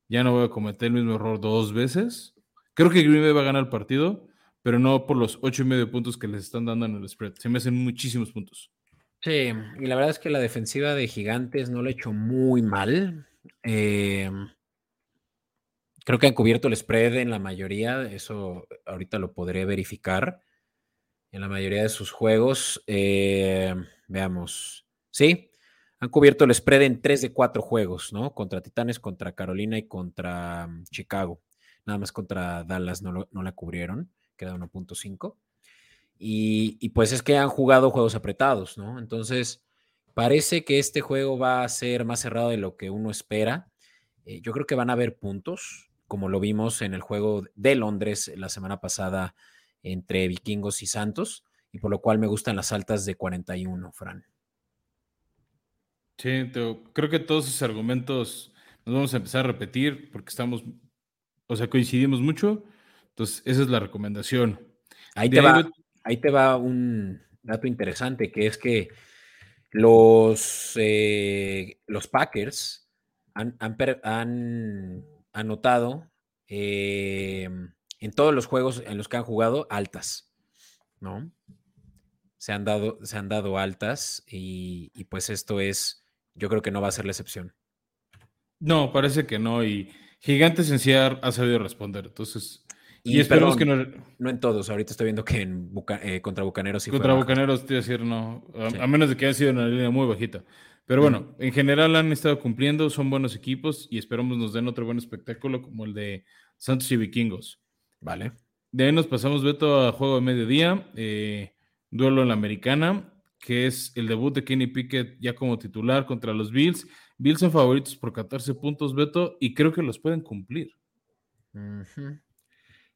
Ya no voy a cometer el mismo error dos veces. Creo que Green Bay va a ganar el partido, pero no por los ocho y medio puntos que les están dando en el spread. Se me hacen muchísimos puntos. Sí, y la verdad es que la defensiva de Gigantes no lo ha hecho muy mal. Eh, Creo que han cubierto el spread en la mayoría, eso ahorita lo podré verificar. En la mayoría de sus juegos, eh, veamos, sí, han cubierto el spread en tres de cuatro juegos, ¿no? Contra Titanes, contra Carolina y contra mm, Chicago. Nada más contra Dallas no, no la cubrieron, queda 1.5. Y, y, pues es que han jugado juegos apretados, ¿no? Entonces, parece que este juego va a ser más cerrado de lo que uno espera. Eh, yo creo que van a haber puntos, como lo vimos en el juego de Londres la semana pasada entre vikingos y Santos, y por lo cual me gustan las altas de 41, Fran. Sí, creo que todos esos argumentos nos vamos a empezar a repetir porque estamos, o sea, coincidimos mucho. Entonces, esa es la recomendación. Ahí te, va, ahí te va un dato interesante, que es que los, eh, los Packers han, han, anotado eh, en todos los juegos en los que han jugado altas, ¿no? Se han dado, se han dado altas y, y pues esto es yo creo que no va a ser la excepción. No, parece que no. Y Gigantes en sí ha, sabido responder. Entonces, y, esperemos que no. No en todos. Ahorita estoy viendo que en eh, contra Bucaneros sí Contra Bucaneros, estoy decir, no. A, menos de que haya sido una línea muy bajita. Pero bueno, en general han estado cumpliendo, son buenos equipos y esperamos nos den otro buen espectáculo como el de Santos y Vikingos. Vale. De ahí nos pasamos, Beto, a juego de mediodía. Eh, duelo en la americana que es el debut de Kenny Pickett ya como titular contra los Bills. Bills son favoritos por 14 puntos, Beto, y creo que los pueden cumplir.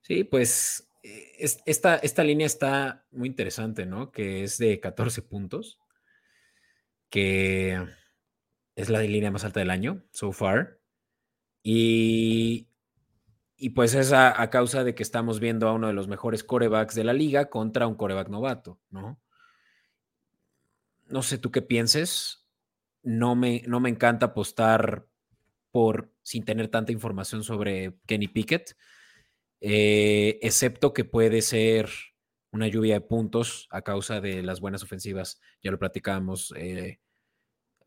Sí, pues eh, esta, esta línea está muy interesante, ¿no? Que es de 14 puntos, que es la línea más alta del año, so far. Y, y pues es a, causa de que estamos viendo a uno de los mejores corebacks de la liga contra un coreback novato, ¿no? no sé tú qué pienses, no me, no me encanta apostar por sin tener tanta información sobre Kenny Pickett, eh, excepto que puede ser una lluvia de puntos a causa de las buenas ofensivas. Ya lo platicábamos. Eh,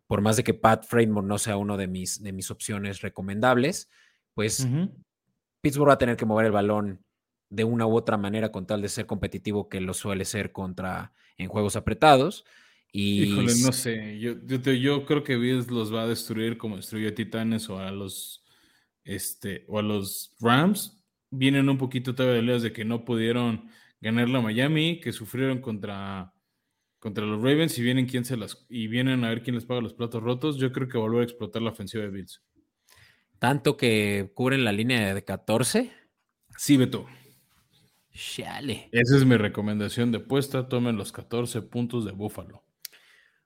por más de que Pat Framemore no sea uno de mis, de mis opciones recomendables, pues Pittsburgh va a tener que mover el balón de una u otra manera con tal de ser competitivo que lo suele ser contra en juegos apretados. Híjole, no sé. Yo, yo, creo que Bills los va a destruir como destruyó a Titanes o a los este o a los Rams. Vienen un poquito todavía de de que no pudieron ganar la Miami, que sufrieron contra, contra los Ravens y vienen quién se las y vienen a ver quién les paga los platos rotos. Yo creo que volver a explotar la ofensiva de Bills. Tanto que cubren la línea de 14. Sí, Beto. Chale. Esa es mi recomendación de puesta. Tomen los 14 puntos de Búfalo.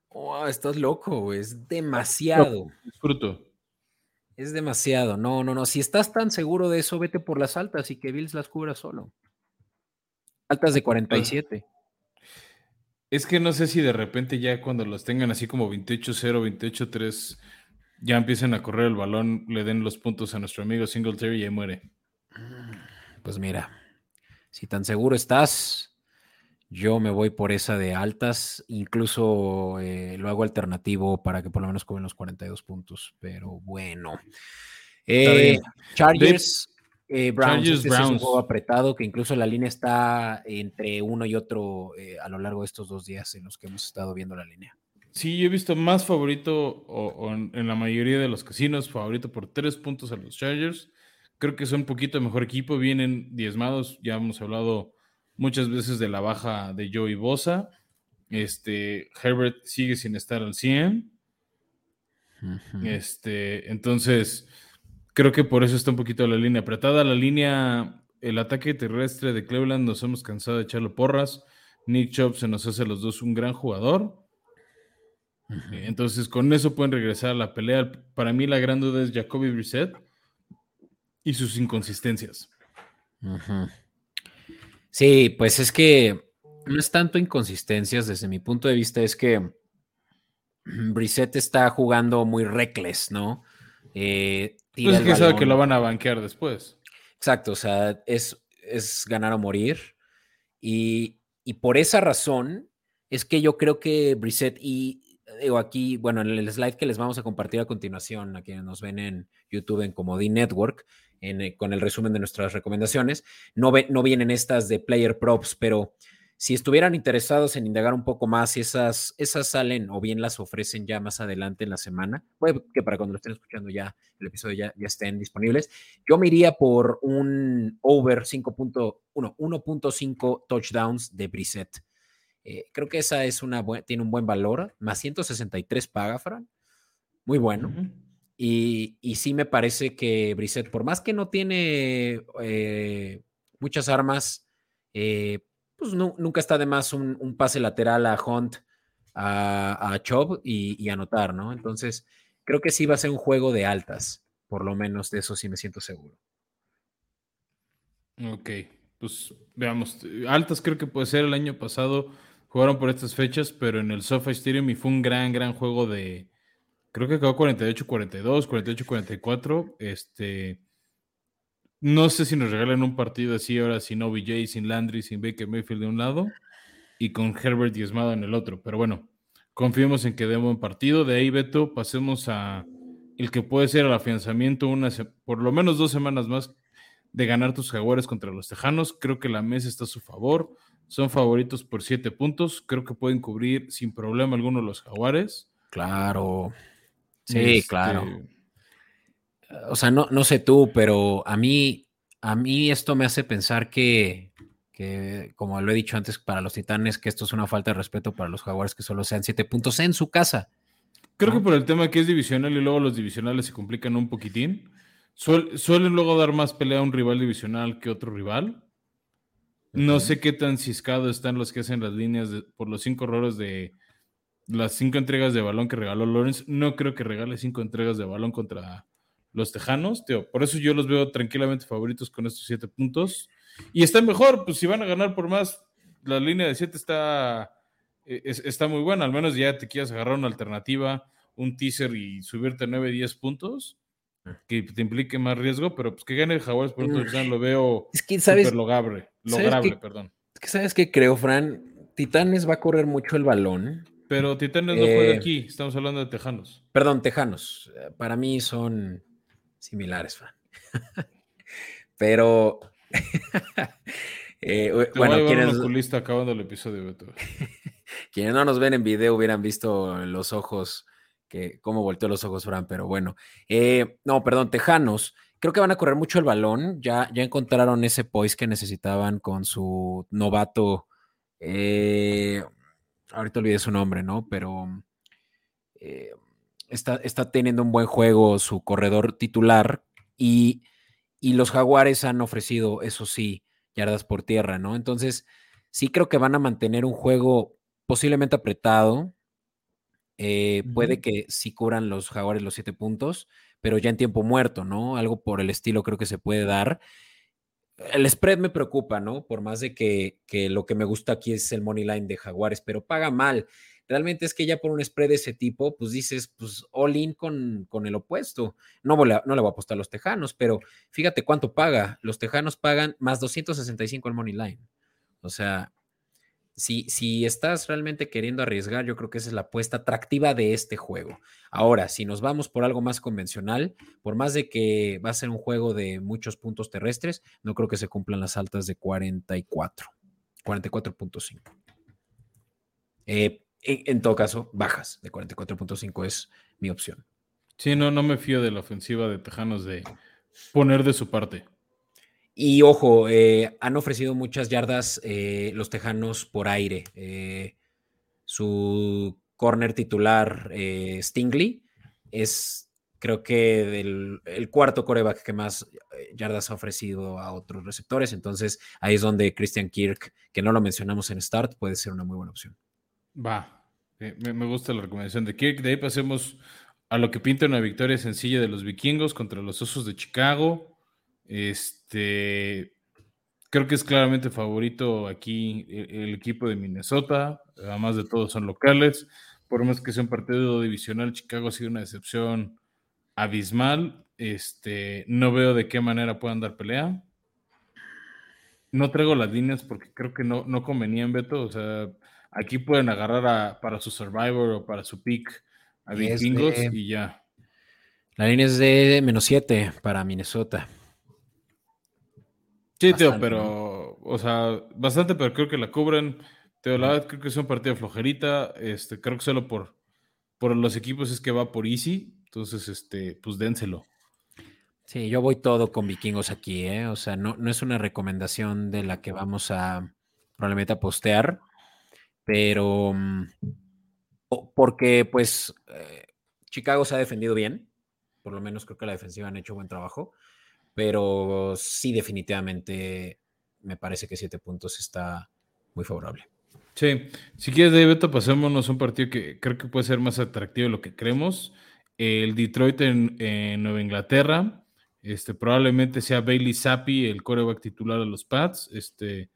Oh, estás loco, es demasiado. disfruto. Es demasiado. No, no, no. Si estás tan seguro de eso, vete por las altas y que Bills las cubra solo. Altas de 47. Es que no sé si de repente ya cuando los tengan así como 28-0, 28-3, ya empiecen a correr el balón, le den los puntos a nuestro amigo Singletary y ahí muere. Pues mira, si tan seguro estás, yo me voy por esa de altas, incluso eh, lo hago alternativo para que por lo menos cubren los 42 puntos, pero bueno. Eh, Chargers, eh, Browns, este es un juego apretado que incluso la línea está entre uno y otro a lo largo de estos dos días en los que hemos estado viendo la línea. Sí, yo he visto más favorito o, en, la mayoría de los casinos, favorito por tres puntos a los Chargers. Creo que son un poquito mejor equipo, vienen diezmados, ya hemos hablado muchas veces de la baja de Joey Bosa. Este, Herbert sigue sin estar al 100. Este, entonces, creo que por eso está un poquito la línea apretada. La línea, el ataque terrestre de Cleveland, nos hemos cansado de echarlo porras. Nick Chubb se nos hace los dos un gran jugador. Entonces, con eso pueden regresar a la pelea. Para mí, la gran duda es Jacoby Brissett y sus inconsistencias. Sí, pues es que no es tanto inconsistencias desde mi punto de vista, es que Brissette está jugando muy reckless, ¿no? Eh, pues es que sabe que lo van a banquear después. Exacto, o sea, es, es ganar o morir. Y, y, por esa razón es que yo creo que Brissette y digo aquí, bueno, en el slide que les vamos a compartir a continuación, a quienes nos ven en YouTube en Comodín Network, eh, con el resumen de nuestras recomendaciones. No, no vienen estas de player props, pero si estuvieran interesados en indagar un poco más, si esas, esas salen o bien las ofrecen ya más adelante en la semana, puede que para cuando lo estén escuchando ya el episodio ya, ya estén disponibles, yo me iría por un over 5.1, 1.5 touchdowns de Brissett. Eh, creo que esa es una tiene un buen valor, más 163 paga, Fran. Muy bueno. y, y, sí me parece que Brissett, por más que no tiene eh, muchas armas, eh, pues nunca está de más un, pase lateral a Hunt, a, a Chubb y, anotar, ¿no? Entonces, creo que sí va a ser un juego de altas, por lo menos de eso sí me siento seguro. Ok, pues veamos, altas creo que puede ser el año pasado, jugaron por estas fechas, pero en el SoFi Stadium y fue un gran, gran juego de, creo que quedó 48-42, 48-44, este no sé si nos regalan un partido así ahora sin OBJ, sin Landry, sin Baker Mayfield de un lado y con Herbert diezmado en el otro. Pero bueno, confiemos en que demos un partido. De ahí, Beto, pasemos a el que puede ser el afianzamiento una, por lo menos dos semanas más de ganar tus jaguares contra los tejanos. Creo que la mesa está a su favor. Son favoritos por siete puntos. Creo que pueden cubrir sin problema alguno los jaguares. Claro. Sí, este, claro o sea, no, no sé tú, pero a mí, a mí esto me hace pensar que, como lo he dicho antes para los titanes, que esto es una falta de respeto para los jaguares que solo sean siete puntos en su casa. Creo que por el tema que es divisional y luego los divisionales se complican un poquitín, suelen luego dar más pelea a un rival divisional que otro rival. No sé qué tan ciscados están los que hacen las líneas por los cinco errores de las cinco entregas de balón que regaló Lawrence. No creo que regale cinco entregas de balón contra los Tejanos. Tío, por eso yo los veo tranquilamente favoritos con estos siete puntos. Y está mejor, pues si van a ganar por más, la línea de siete está, e, está muy buena. Al menos ya te quieras agarrar una alternativa, un teaser y subirte 9, 10 puntos ah. que te implique más riesgo, pero pues que gane el Jaguares por un touchdown lo veo es que, ¿sabes? súper lograble, perdón. Es que sabes que creo, Fran, Titanes va a correr mucho el balón. Pero Titanes no juega eh, aquí, estamos hablando de Tejanos. Perdón, Tejanos. Para mí son similares, Fran. (laughs) Pero. (laughs) eh, bueno, quienes. acabando el episodio, (laughs) quienes no nos ven en video hubieran visto los ojos, que cómo volteó los ojos, Fran, pero bueno. Eh, no, perdón, Tejanos. Creo que van a correr mucho el balón. Ya, ya encontraron ese poise que necesitaban con su novato. Eh, ahorita olvidé su nombre, ¿no? Pero. Eh, está, teniendo un buen juego su corredor titular y, los jaguares han ofrecido, eso sí, yardas por tierra, ¿no? Entonces, sí creo que van a mantener un juego posiblemente apretado. Eh, puede que sí cubran los jaguares los siete puntos, pero ya en tiempo muerto, ¿no? Algo por el estilo creo que se puede dar. El spread me preocupa, ¿no? Por más de que, que lo que me gusta aquí es el money line de jaguares, pero paga mal realmente es que ya por un spread de ese tipo, pues dices, pues all in con, con el opuesto. No, no le voy a apostar a los Tejanos, pero fíjate cuánto paga. Los Tejanos pagan más 265 el money line. O sea, si, si estás realmente queriendo arriesgar, yo creo que esa es la apuesta atractiva de este juego. Ahora, si nos vamos por algo más convencional, por más de que va a ser un juego de muchos puntos terrestres, no creo que se cumplan las altas de 44, 44.5. Eh, en, todo caso, bajas de 44.5 es mi opción. Sí, no, no me fío de la ofensiva de Tejanos de poner de su parte. Y ojo, eh, han ofrecido muchas yardas eh, los Tejanos por aire. Eh, su corner titular, Stingley, es creo que el cuarto coreback que más yardas ha ofrecido a otros receptores. Entonces ahí es donde Christian Kirk, que no lo mencionamos en Start, puede ser una muy buena opción. Va, me, gusta la recomendación de Kirk. De ahí pasemos a lo que pinta una victoria sencilla de los vikingos contra los Osos de Chicago. Este, creo que es claramente favorito aquí el, equipo de Minnesota. Además de todos son locales. Por más que sea un partido divisional, Chicago ha sido una decepción abismal. Este, no veo de qué manera puedan dar pelea. No traigo las líneas porque creo que no, no convenían, Beto. O sea, Aquí pueden agarrar para su Survivor o para su pick a vikingos y ya. La línea es de menos 7 para Minnesota. Sí, Teo, pero, o sea, bastante, pero creo que la cubren. Teo, la verdad, creo que es un partido flojerita. Este, creo que solo por, por los equipos es que va por easy. Entonces, este, pues dénselo. Sí, yo voy todo con vikingos aquí, ¿eh? O sea, no, no es una recomendación de la que vamos a probablemente a postear, pero mm, porque pues eh, Chicago se ha defendido bien, por lo menos creo que la defensiva han hecho buen trabajo, pero sí definitivamente me parece que siete puntos está muy favorable. Sí, si quieres, David, pasémonos un partido que creo que puede ser más atractivo de lo que creemos. El Detroit en, en Nueva Inglaterra este, probablemente sea Bailey Zappi, el coreback titular de los Pats. Este,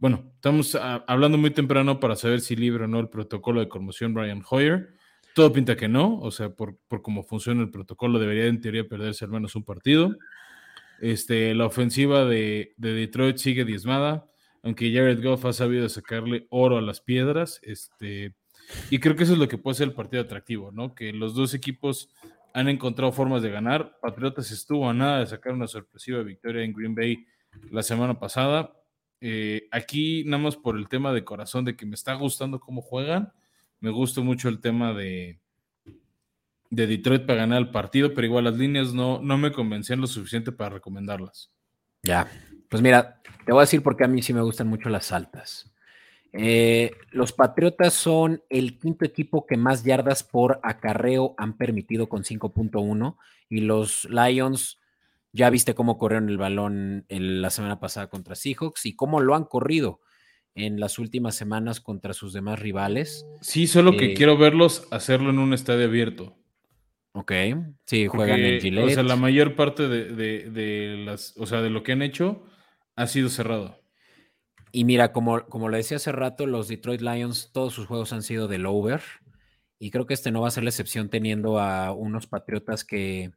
bueno, estamos ah, hablando muy temprano para saber si libre o no el protocolo de conmoción Brian Hoyer. Todo pinta que no, o sea, por, por cómo funciona el protocolo, debería en teoría perderse al menos un partido. Este, la ofensiva de, de Detroit sigue diezmada, aunque Jared Goff ha sabido sacarle oro a las piedras. Este, y creo que eso es lo que puede ser el partido atractivo, ¿no? Que los dos equipos han encontrado formas de ganar. Patriotas estuvo a nada de sacar una sorpresiva victoria en Green Bay la semana pasada. Eh, aquí, nada más por el tema de corazón, de que me está gustando cómo juegan, me gusta mucho el tema de, de Detroit para ganar el partido, pero igual las líneas no, no me convencían lo suficiente para recomendarlas. Ya, pues mira, te voy a decir porque a mí sí me gustan mucho las altas. Eh, los Patriotas son el quinto equipo que más yardas por acarreo han permitido con 5.1 y los Lions, ya viste cómo corrieron el balón en la semana pasada contra Seahawks y cómo lo han corrido en las últimas semanas contra sus demás rivales. Sí, solo que eh, quiero verlos hacerlo en un estadio abierto. Ok, sí, juegan en Gillette. O sea, la mayor parte de, las, o sea, de lo que han hecho ha sido cerrado. Y mira, como, como le decía hace rato, los Detroit Lions, todos sus juegos han sido del over. Y creo que este no va a ser la excepción teniendo a unos Patriotas que,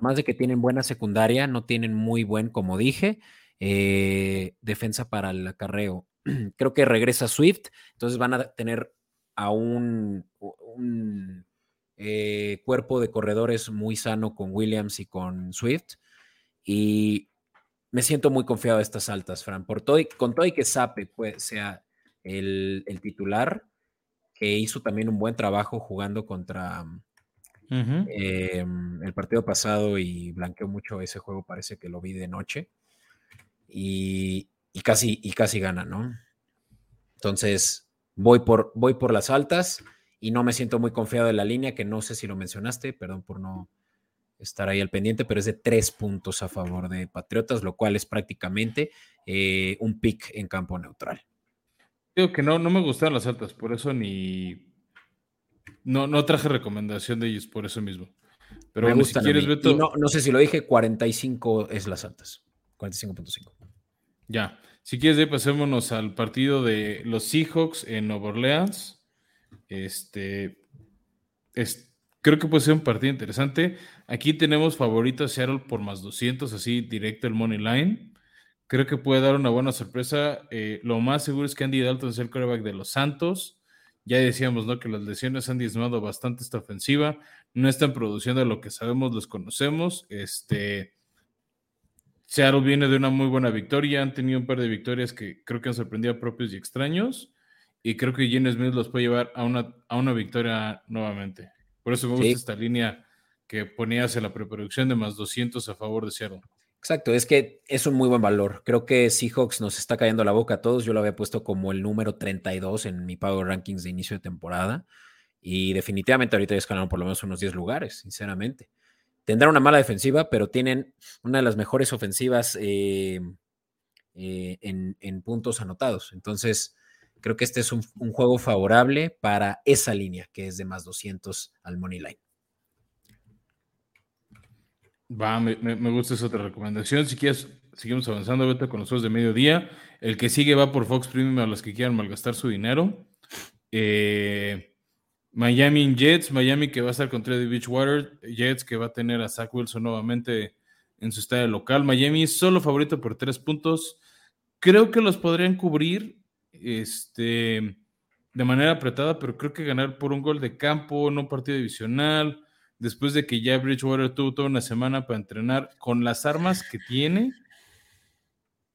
más de que tienen buena secundaria, no tienen muy buen, como dije, eh, defensa para el acarreo. (clears throat) creo que regresa Swift, entonces van a tener a un, eh, cuerpo de corredores muy sano con Williams y con Swift. Y me siento muy confiado de estas altas, Fran. Por todo y, con todo y que Sape pues, sea el, titular, que hizo también un buen trabajo jugando contra em, el partido pasado y blanqueó mucho ese juego, parece que lo vi de noche. Y, casi, y casi gana, ¿no? Entonces, voy por, voy por las altas y no me siento muy confiado de la línea, que no sé si lo mencionaste, perdón por no, estar ahí al pendiente, pero es de tres puntos a favor de Patriotas, lo cual es prácticamente eh, un pick en campo neutral. Digo que no, no me gustaron las altas, por eso ni. No, no traje recomendación de ellos, por eso mismo. Pero me bueno, si quieres, Beto... no, no, sé si lo dije, 45 es las altas. 45.5. Ya. Si quieres, pasémonos al partido de los Seahawks en Nueva Orleans. Este. este creo que puede ser un partido interesante. Aquí tenemos favorito a Seattle por más 200, así directo el money line. Creo que puede dar una buena sorpresa. Eh, lo más seguro es que Andy Dalton es el quarterback de los Santos. Ya decíamos, ¿no? Que las lesiones han diezmado bastante esta ofensiva. No están produciendo lo que sabemos, los conocemos. Este. Seattle viene de una muy buena victoria. Han tenido un par de victorias que creo que han sorprendido a propios y extraños. Y creo que Gene Smith los puede llevar a una, a una victoria nuevamente. Por eso me gusta esta línea que ponías en la preproducción de más 200 a favor de Seattle. Exacto, es que es un muy buen valor. Creo que Seahawks nos está cayendo la boca a todos. Yo lo había puesto como el número 32 en mi Power Rankings de inicio de temporada. Y definitivamente ahorita ya escalaron por lo menos unos 10 lugares, sinceramente. Tendrán una mala defensiva, pero tienen una de las mejores ofensivas eh, eh, en, puntos anotados. Entonces, Creo que este es un, juego favorable para esa línea, que es de más 200 al Money Line. Va, me, gusta esa otra recomendación. Si quieres, seguimos avanzando ahorita con los juegos de mediodía. El que sigue va por Fox Premium a los que quieran malgastar su dinero. Eh, Miami Jets, Miami que va a estar contra the Beachwater, Jets que va a tener a Zach Wilson nuevamente en su estadio local. Miami solo favorito por tres puntos. Creo que los podrían cubrir este, de manera apretada, pero creo que ganar por un gol de campo, no partido divisional, después de que ya Bridgewater tuvo toda una semana para entrenar con las armas que tiene,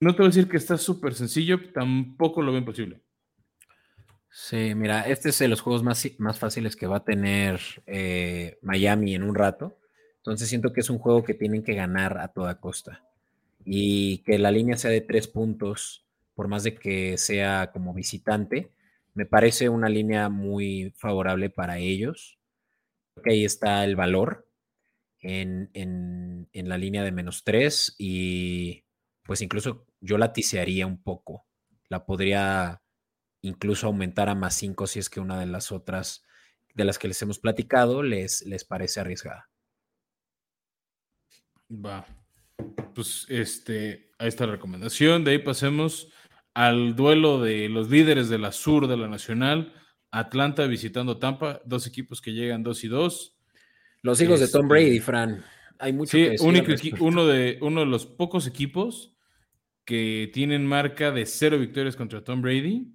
No te voy a decir que está súper sencillo, tampoco lo ven posible. Sí, mira, este es de los juegos más, más fáciles que va a tener eh, Miami en un rato. Entonces siento que es un juego que tienen que ganar a toda costa. Y que la línea sea de tres puntos, por más de que sea como visitante, me parece una línea muy favorable para ellos. Que ahí está el valor en, en la línea de menos tres y pues incluso yo la tisearía un poco. La podría incluso aumentar a más 5 si es que una de las otras de las que les hemos platicado les, les parece arriesgada. Va. Pues este, ahí está la recomendación. De ahí pasemos al duelo de los líderes de la sur de la Nacional. Atlanta visitando Tampa, dos equipos que llegan 2 y 2. Los hijos de Tom este, Brady, Fran. Hay mucho sí, uno, de, uno de los pocos equipos que tienen marca de cero victorias contra Tom Brady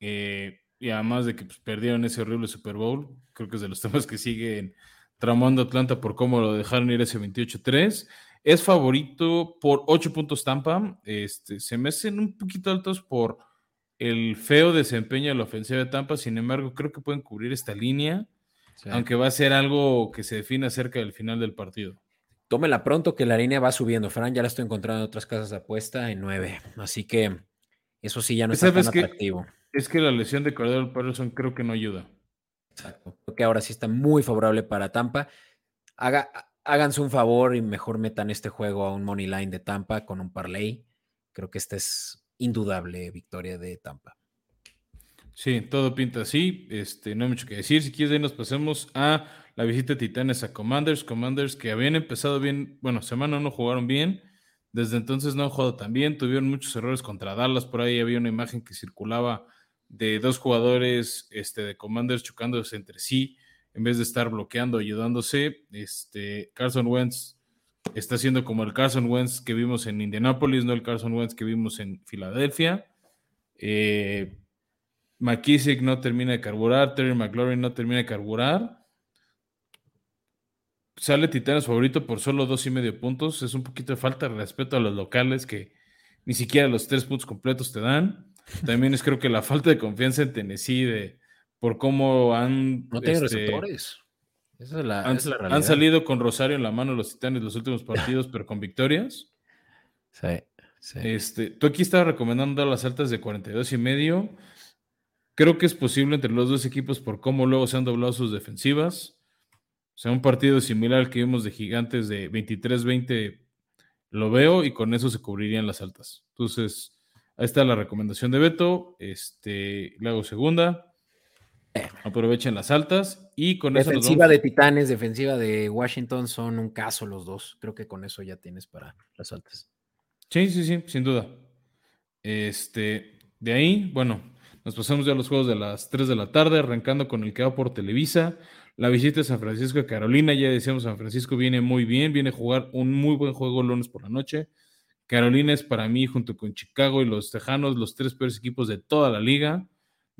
eh, y además de que pues, perdieron ese horrible Super Bowl, creo que es de los (laughs) temas que siguen tramando Atlanta por cómo lo dejaron ir ese 28-3. Es favorito por 8 puntos Tampa. Este, se me hacen un poquito altos por el feo desempeño de la ofensiva de Tampa. Sin embargo, creo que pueden cubrir esta línea, aunque va a ser algo que se define cerca del final del partido. Tómela pronto que la línea va subiendo. Fran, ya la estoy encontrando en otras casas de apuesta en 9. Así que eso sí ya no está tan atractivo. Es que la lesión de Cordero Patterson creo que no ayuda. Exacto. Creo que ahora sí está muy favorable para Tampa. Haga, háganse un favor y mejor metan este juego a un money line de Tampa con un parlay. Creo que esta es indudable victoria de Tampa. Sí, todo pinta así. Este, no hay mucho que decir. Si quieres, ahí nos pasemos a la visita de Titanes a Commanders. Commanders que habían empezado bien, bueno, semana no jugaron bien desde entonces no han jugado tan bien, tuvieron muchos errores contra Dallas, por ahí había una imagen que circulaba de dos jugadores este, de Commanders chocándose entre sí, en vez de estar bloqueando, ayudándose. Este, Carson Wentz está siendo como el Carson Wentz que vimos en Indianapolis, no el Carson Wentz que vimos en Filadelfia. Eh, McKissick no termina de carburar, Terry McLaurin no termina de carburar sale Titanes favorito por solo dos y medio puntos. Es un poquito de falta de respeto a los locales que ni siquiera los tres puntos completos te dan. También es creo que la falta de confianza en Tennessee de, por cómo han... No tienen este, receptores. Esa es la, han, han, salido con Rosario en la mano los Titanes los últimos partidos, pero con victorias. Sí, sí. Este, tú aquí estabas recomendando las altas de 42 y medio. Creo que es posible entre los dos equipos por cómo luego se han doblado sus defensivas. O sea, un partido similar al que vimos de Gigantes de 23-20 lo veo y con eso se cubrirían las altas. Entonces, ahí está la recomendación de Beto. Este, le hago segunda. Aprovechen las altas y con defensiva eso. Defensiva de Titanes, defensiva de Washington son un caso los dos. Creo que con eso ya tienes para las altas. Sí, sí, sí, sin duda. Este, de ahí, bueno, nos pasamos ya a los juegos de las 3 de la tarde, arrancando con el que va por Televisa. La visita de San Francisco a Carolina, ya decíamos, San Francisco viene muy bien, viene a jugar un muy buen juego lunes por la noche. Carolina es para mí, junto con Chicago y los Tejanos, los tres peores equipos de toda la liga.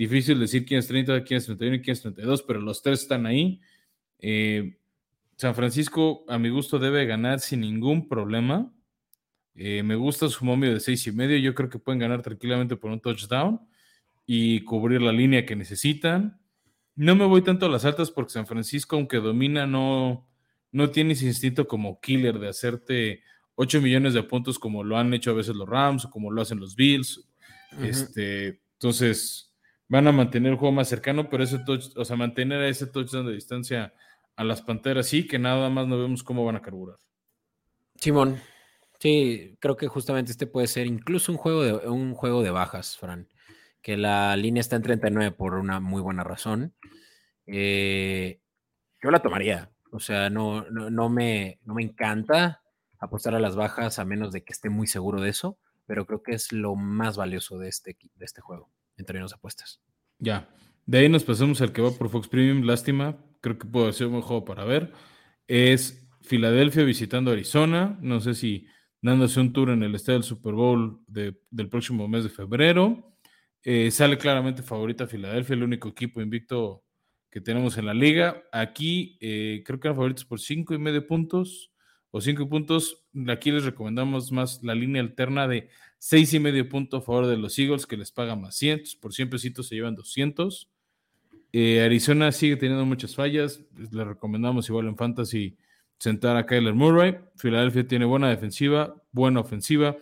Difícil decir quién es 30, quién es 31 y quién es 32, pero los tres están ahí. Eh, San Francisco, a mi gusto, debe ganar sin ningún problema. Eh, me gusta su momio de seis y medio. Yo creo que pueden ganar tranquilamente por un touchdown y cubrir la línea que necesitan. No me voy tanto a las altas porque San Francisco, aunque domina, no, no tiene ese instinto como killer de hacerte 8 millones de puntos como lo han hecho a veces los Rams o como lo hacen los Bills. este, entonces, van a mantener el juego más cercano, pero ese touch, o sea, mantener a ese touchdown de distancia a las Panteras sí, que nada más no vemos cómo van a carburar. Simón, sí, creo que justamente este puede ser incluso un juego de, un juego de bajas, Fran que la línea está en 39 por una muy buena razón. Eh, yo la tomaría. O sea, no, no, me, no me encanta apostar a las bajas a menos de que esté muy seguro de eso, pero creo que es lo más valioso de este, de este juego en términos de apuestas. Ya. De ahí nos pasamos al que va por Fox Premium. Lástima. Creo que puede ser un buen juego para ver. Es Filadelfia visitando Arizona. No sé si dándose un tour en el estadio del Super Bowl del próximo mes de febrero. Eh, sale claramente favorita Filadelfia, el único equipo invicto que tenemos en la liga. Aquí eh, creo que eran favoritos por cinco y medio puntos. o 5 puntos. Aquí les recomendamos más la línea alterna de 6 y medio punto a favor de los Eagles, que les paga más 100. Por 100 pesitos se llevan 200. Eh, Arizona sigue teniendo muchas fallas. Les recomendamos igual en Fantasy sentar a Kyler Murray. Filadelfia tiene buena defensiva, buena ofensiva.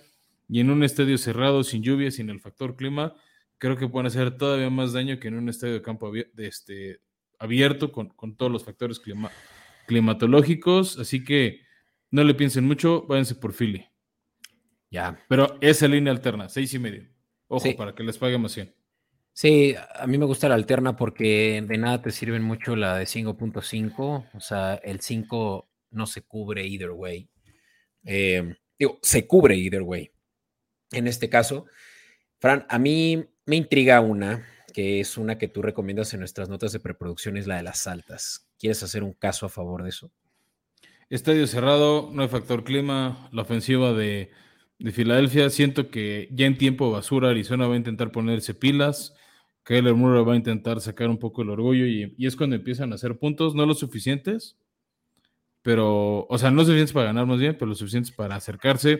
Y en un estadio cerrado, sin lluvia, sin el factor clima, creo que pueden hacer todavía más daño que en un estadio de campo abierto, este, abierto con, todos los factores climatológicos. Así que no le piensen mucho, váyanse por Philly. Ya. Pero esa línea alterna, seis y medio. Ojo, para que les pague más 100. Sí, a mí me gusta la alterna porque de nada te sirven mucho la de 5.5. O sea, el 5 no se cubre either way. Eh, digo, se cubre either way. En este caso, Fran, a mí me intriga una, que es una que tú recomiendas en nuestras notas de preproducción, es la de las altas. ¿Quieres hacer un caso a favor de eso? Estadio cerrado, no hay factor clima, la ofensiva de, Filadelfia, siento que ya en tiempo basura Arizona va a intentar ponerse pilas, Kyler Murray va a intentar sacar un poco el orgullo y, y es cuando empiezan a hacer puntos, no los suficientes, pero, o sea, no suficientes para ganar más bien, pero lo suficientes para acercarse.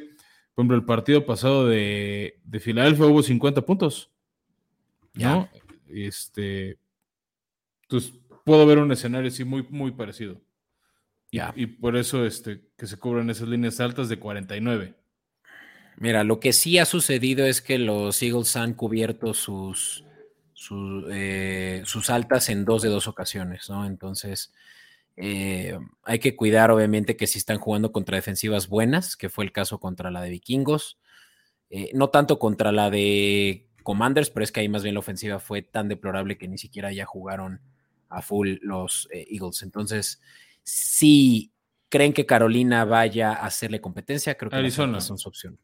Por ejemplo, el partido pasado de, de Filadelfia hubo 50 puntos. ¿No? Este. Entonces, puedo ver un escenario así muy, muy parecido. Ya. Y, por eso este, que se cubren esas líneas altas de 49. Mira, lo que sí ha sucedido es que los Eagles han cubierto sus, sus, eh, sus altas en dos de dos ocasiones, ¿no? Entonces, eh, hay que cuidar, obviamente, que si están jugando contra defensivas buenas, que fue el caso contra la de Vikingos, eh, no tanto contra la de Commanders, pero es que ahí más bien la ofensiva fue tan deplorable que ni siquiera ya jugaron a full los eh, Eagles. Entonces, si creen que Carolina vaya a hacerle competencia, creo que Arizona son su opción.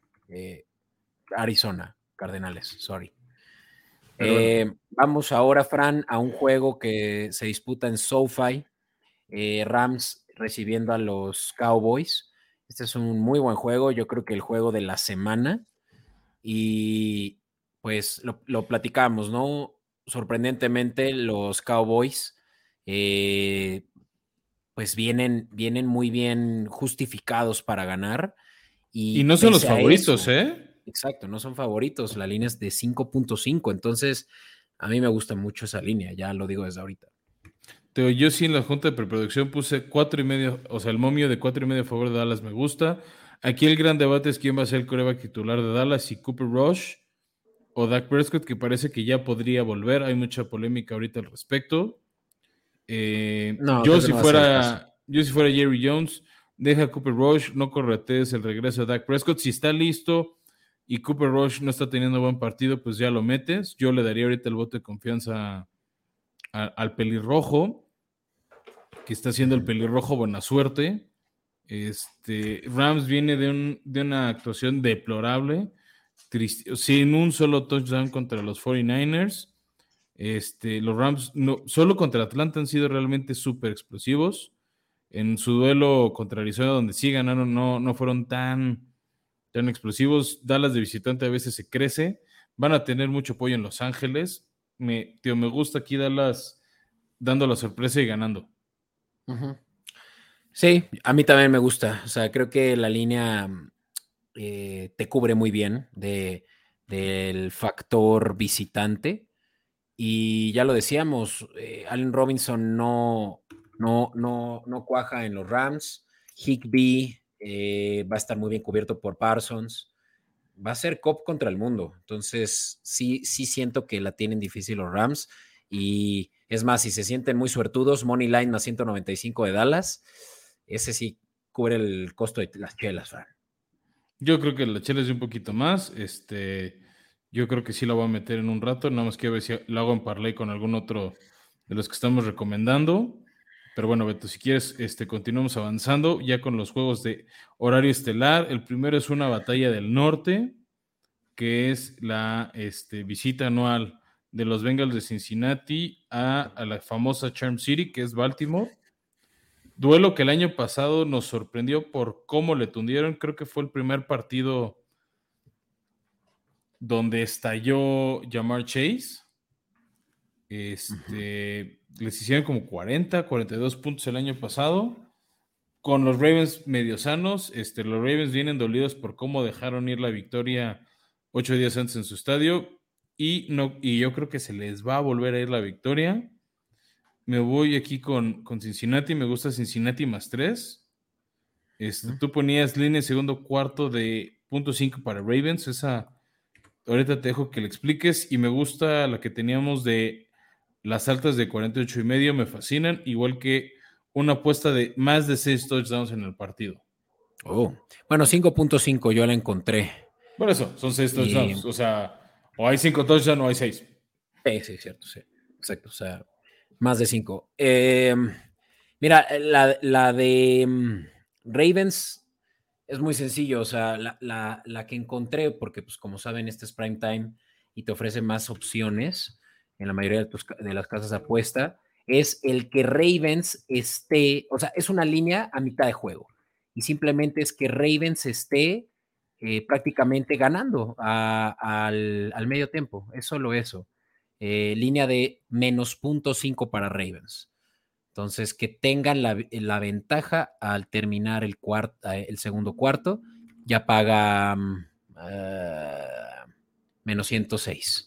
Arizona, Cardenales, sorry. Vamos ahora, Fran, a un juego que se disputa en SoFi eh, Rams recibiendo a los Cowboys. Este es un muy buen juego, yo creo que el juego de la semana. Y pues lo, platicamos, ¿no? Sorprendentemente, los Cowboys, eh, pues vienen, vienen muy bien justificados para ganar. Y, no son los favoritos, ¿eh? Exacto, no son favoritos. La línea es de 5.5. Entonces, a mí me gusta mucho esa línea, ya lo digo desde ahorita yo sí en la junta de preproducción puse cuatro y medio, o sea, el momio de cuatro y medio a favor de Dallas me gusta. Aquí el gran debate es quién va a ser el coreback titular de Dallas, si Cooper Rush o Dak Prescott, que parece que ya podría volver. Hay mucha polémica ahorita al respecto. Eh, yo, si fuera, yo si fuera Jerry Jones, deja a Cooper Rush, no corretes el regreso de Dak Prescott. Si está listo y Cooper Rush no está teniendo buen partido, pues ya lo metes. Yo le daría ahorita el voto de confianza al pelirrojo que está haciendo el pelirrojo buena suerte. Este, Rams viene de, de una actuación deplorable, sin un solo touchdown contra los 49ers. Este, los Rams no, solo contra Atlanta han sido realmente súper explosivos. En su duelo contra Arizona, donde sí ganaron, no, no fueron tan, tan explosivos. Dallas de visitante a veces se crece. Van a tener mucho apoyo en Los Ángeles. Me, tío, me gusta aquí Dallas dando la sorpresa y ganando. Sí, a mí también me gusta. O sea, creo que la línea eh, te cubre muy bien de, del factor visitante. Y ya lo decíamos, eh, Allen Robinson no, no, no, no cuaja en los Rams. Higby eh, va a estar muy bien cubierto por Parsons. Va a ser cop contra el mundo. Entonces, sí, sí siento que la tienen difícil los Rams. Y es más, si se sienten muy suertudos, Money Line más 195 de Dallas, ese sí cubre el costo de las chelas, Fran. Yo creo que la chela es un poquito más. Este, yo creo que sí la voy a meter en un rato. Nada más que ver si lo hago en parlay con algún otro de los que estamos recomendando. Pero bueno, Beto, si quieres, este, continuamos avanzando ya con los juegos de horario estelar. El primero es una batalla del norte, que es la este, visita anual de los Bengals de Cincinnati a, la famosa Charm City, que es Baltimore. Duelo que el año pasado nos sorprendió por cómo le tundieron. Creo que fue el primer partido donde estalló Jamar Chase. Este, Les hicieron como 40, 42 puntos el año pasado. con los Ravens medio sanos, este, los Ravens vienen dolidos por cómo dejaron ir la victoria ocho días antes en su estadio y, no, y yo creo que se les va a volver a ir la victoria. Me voy aquí con, con Cincinnati, me gusta Cincinnati más tres. Este, Tú ponías línea segundo cuarto de punto .5 para Ravens, esa ahorita te dejo que le expliques y me gusta la que teníamos de las altas de 48 y medio, me fascinan, igual que una apuesta de más de 6 touchdowns en el partido. Oh, bueno, 5.5 yo la encontré. Por eso, son 6 touchdowns, o sea, o hay 5 touchdowns o hay 6. Sí, sí, cierto, sí, exacto, o sea, más de 5. Eh, mira, la, la de mm, Ravens es muy sencillo, o sea, la, que encontré, porque pues como saben, este es prime time y te ofrece más opciones en la mayoría de, las casas apuesta, es el que Ravens esté, o sea, es una línea a mitad de juego. Y simplemente es que Ravens esté eh, prácticamente ganando al, medio tiempo. Es solo eso. Eh, línea de menos punto cinco para Ravens. Entonces, que tengan la, ventaja al terminar el, eh, el segundo cuarto, ya paga eh, menos 106.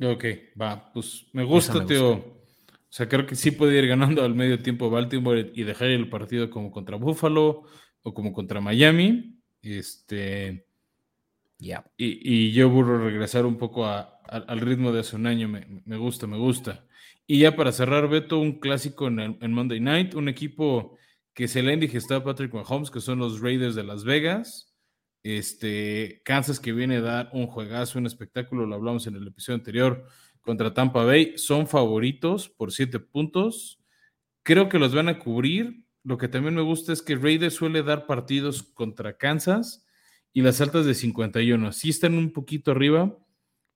Ok, va, pues me gusta, tío. O sea, creo que sí puede ir ganando al medio tiempo Baltimore y dejar el partido como contra Buffalo o como contra Miami. Este. Ya. Y, yo burro regresar un poco al ritmo de hace un año. me gusta, me gusta. Y ya para cerrar, Beto, un clásico en, Monday Night, un equipo que se le ha indigestado a Patrick Mahomes, que son los Raiders de Las Vegas. Este, Kansas que viene a dar un juegazo, un espectáculo, lo hablamos en el episodio anterior contra Tampa Bay, son favoritos por siete puntos. Creo que los van a cubrir. Lo que también me gusta es que Raiders suele dar partidos contra Kansas y las altas de 51. Sí están un poquito arriba,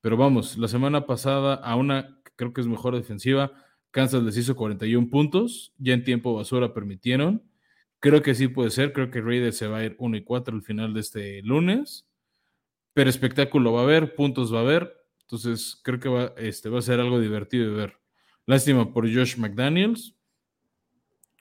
pero vamos, la semana pasada a una creo que es mejor defensiva. Kansas les hizo 41 puntos, ya en tiempo basura permitieron. Creo que sí puede ser, creo que Raiders se va a ir 1 y 4 al final de este lunes, pero espectáculo va a haber, puntos va a haber, entonces creo que va, este, va a ser algo divertido de ver. Lástima por Josh McDaniels,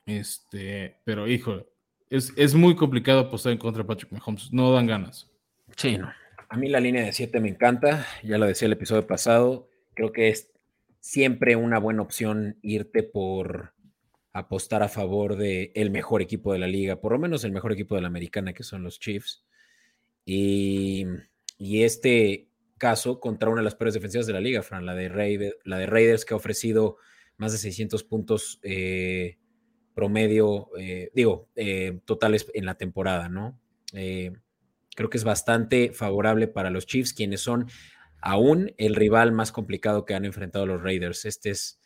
este, pero hijo, es, es muy complicado apostar en contra de Patrick Mahomes, no dan ganas. Sí, no. A mí la línea de 7 me encanta, ya lo decía el episodio pasado, creo que es siempre una buena opción irte por apostar a favor de el mejor equipo de la liga, por lo menos el mejor equipo de la americana, que son los Chiefs. Y, este caso contra una de las peores defensivas de la liga, Fran, la de, la de Raiders, que ha ofrecido más de 600 puntos eh, promedio, eh, digo, eh, totales en la temporada, ¿no? creo que es bastante favorable para los Chiefs, quienes son aún el rival más complicado que han enfrentado los Raiders. Este es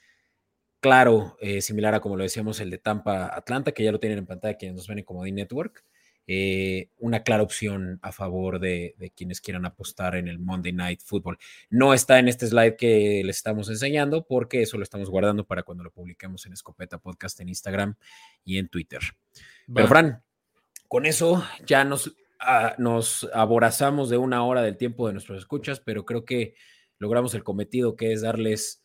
claro, eh, similar a como lo decíamos el de Tampa Atlanta, que ya lo tienen en pantalla quienes nos ven en Comedy Network. Eh, una clara opción a favor de, quienes quieran apostar en el Monday Night Football. No está en este slide que les estamos enseñando porque eso lo estamos guardando para cuando lo publiquemos en Escopeta Podcast en Instagram y en Twitter. Pero Fran, con eso ya nos Ah, nos aborazamos de una hora del tiempo de nuestros escuchas, pero creo que logramos el cometido que es darles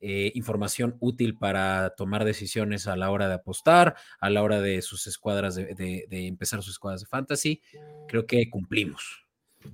eh, información útil para tomar decisiones a la hora de apostar, a la hora de sus escuadras, de, empezar sus escuadras de fantasy. Creo que cumplimos.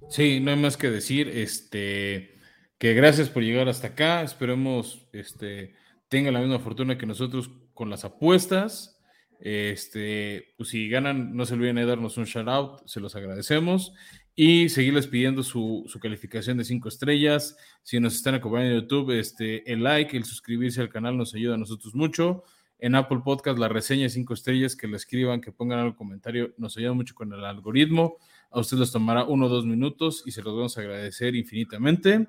Sí, no hay más que decir, este, que gracias por llegar hasta acá. Esperemos este, tengan la misma fortuna que nosotros con las apuestas. Este, pues si ganan, no se olviden de darnos un shout out, se los agradecemos. Y seguirles pidiendo su, calificación de cinco estrellas. Si nos están acompañando en YouTube, este, el like, el suscribirse al canal nos ayuda a nosotros mucho. En Apple Podcast, la reseña de cinco estrellas, que la escriban, que pongan algo comentario, nos ayuda mucho con el algoritmo. A ustedes les tomará uno o dos minutos y se los vamos a agradecer infinitamente.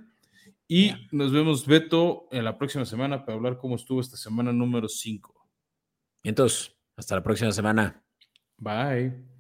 Y nos vemos, Beto, en la próxima semana para hablar cómo estuvo esta semana número 5. Entonces, hasta la próxima semana. Bye.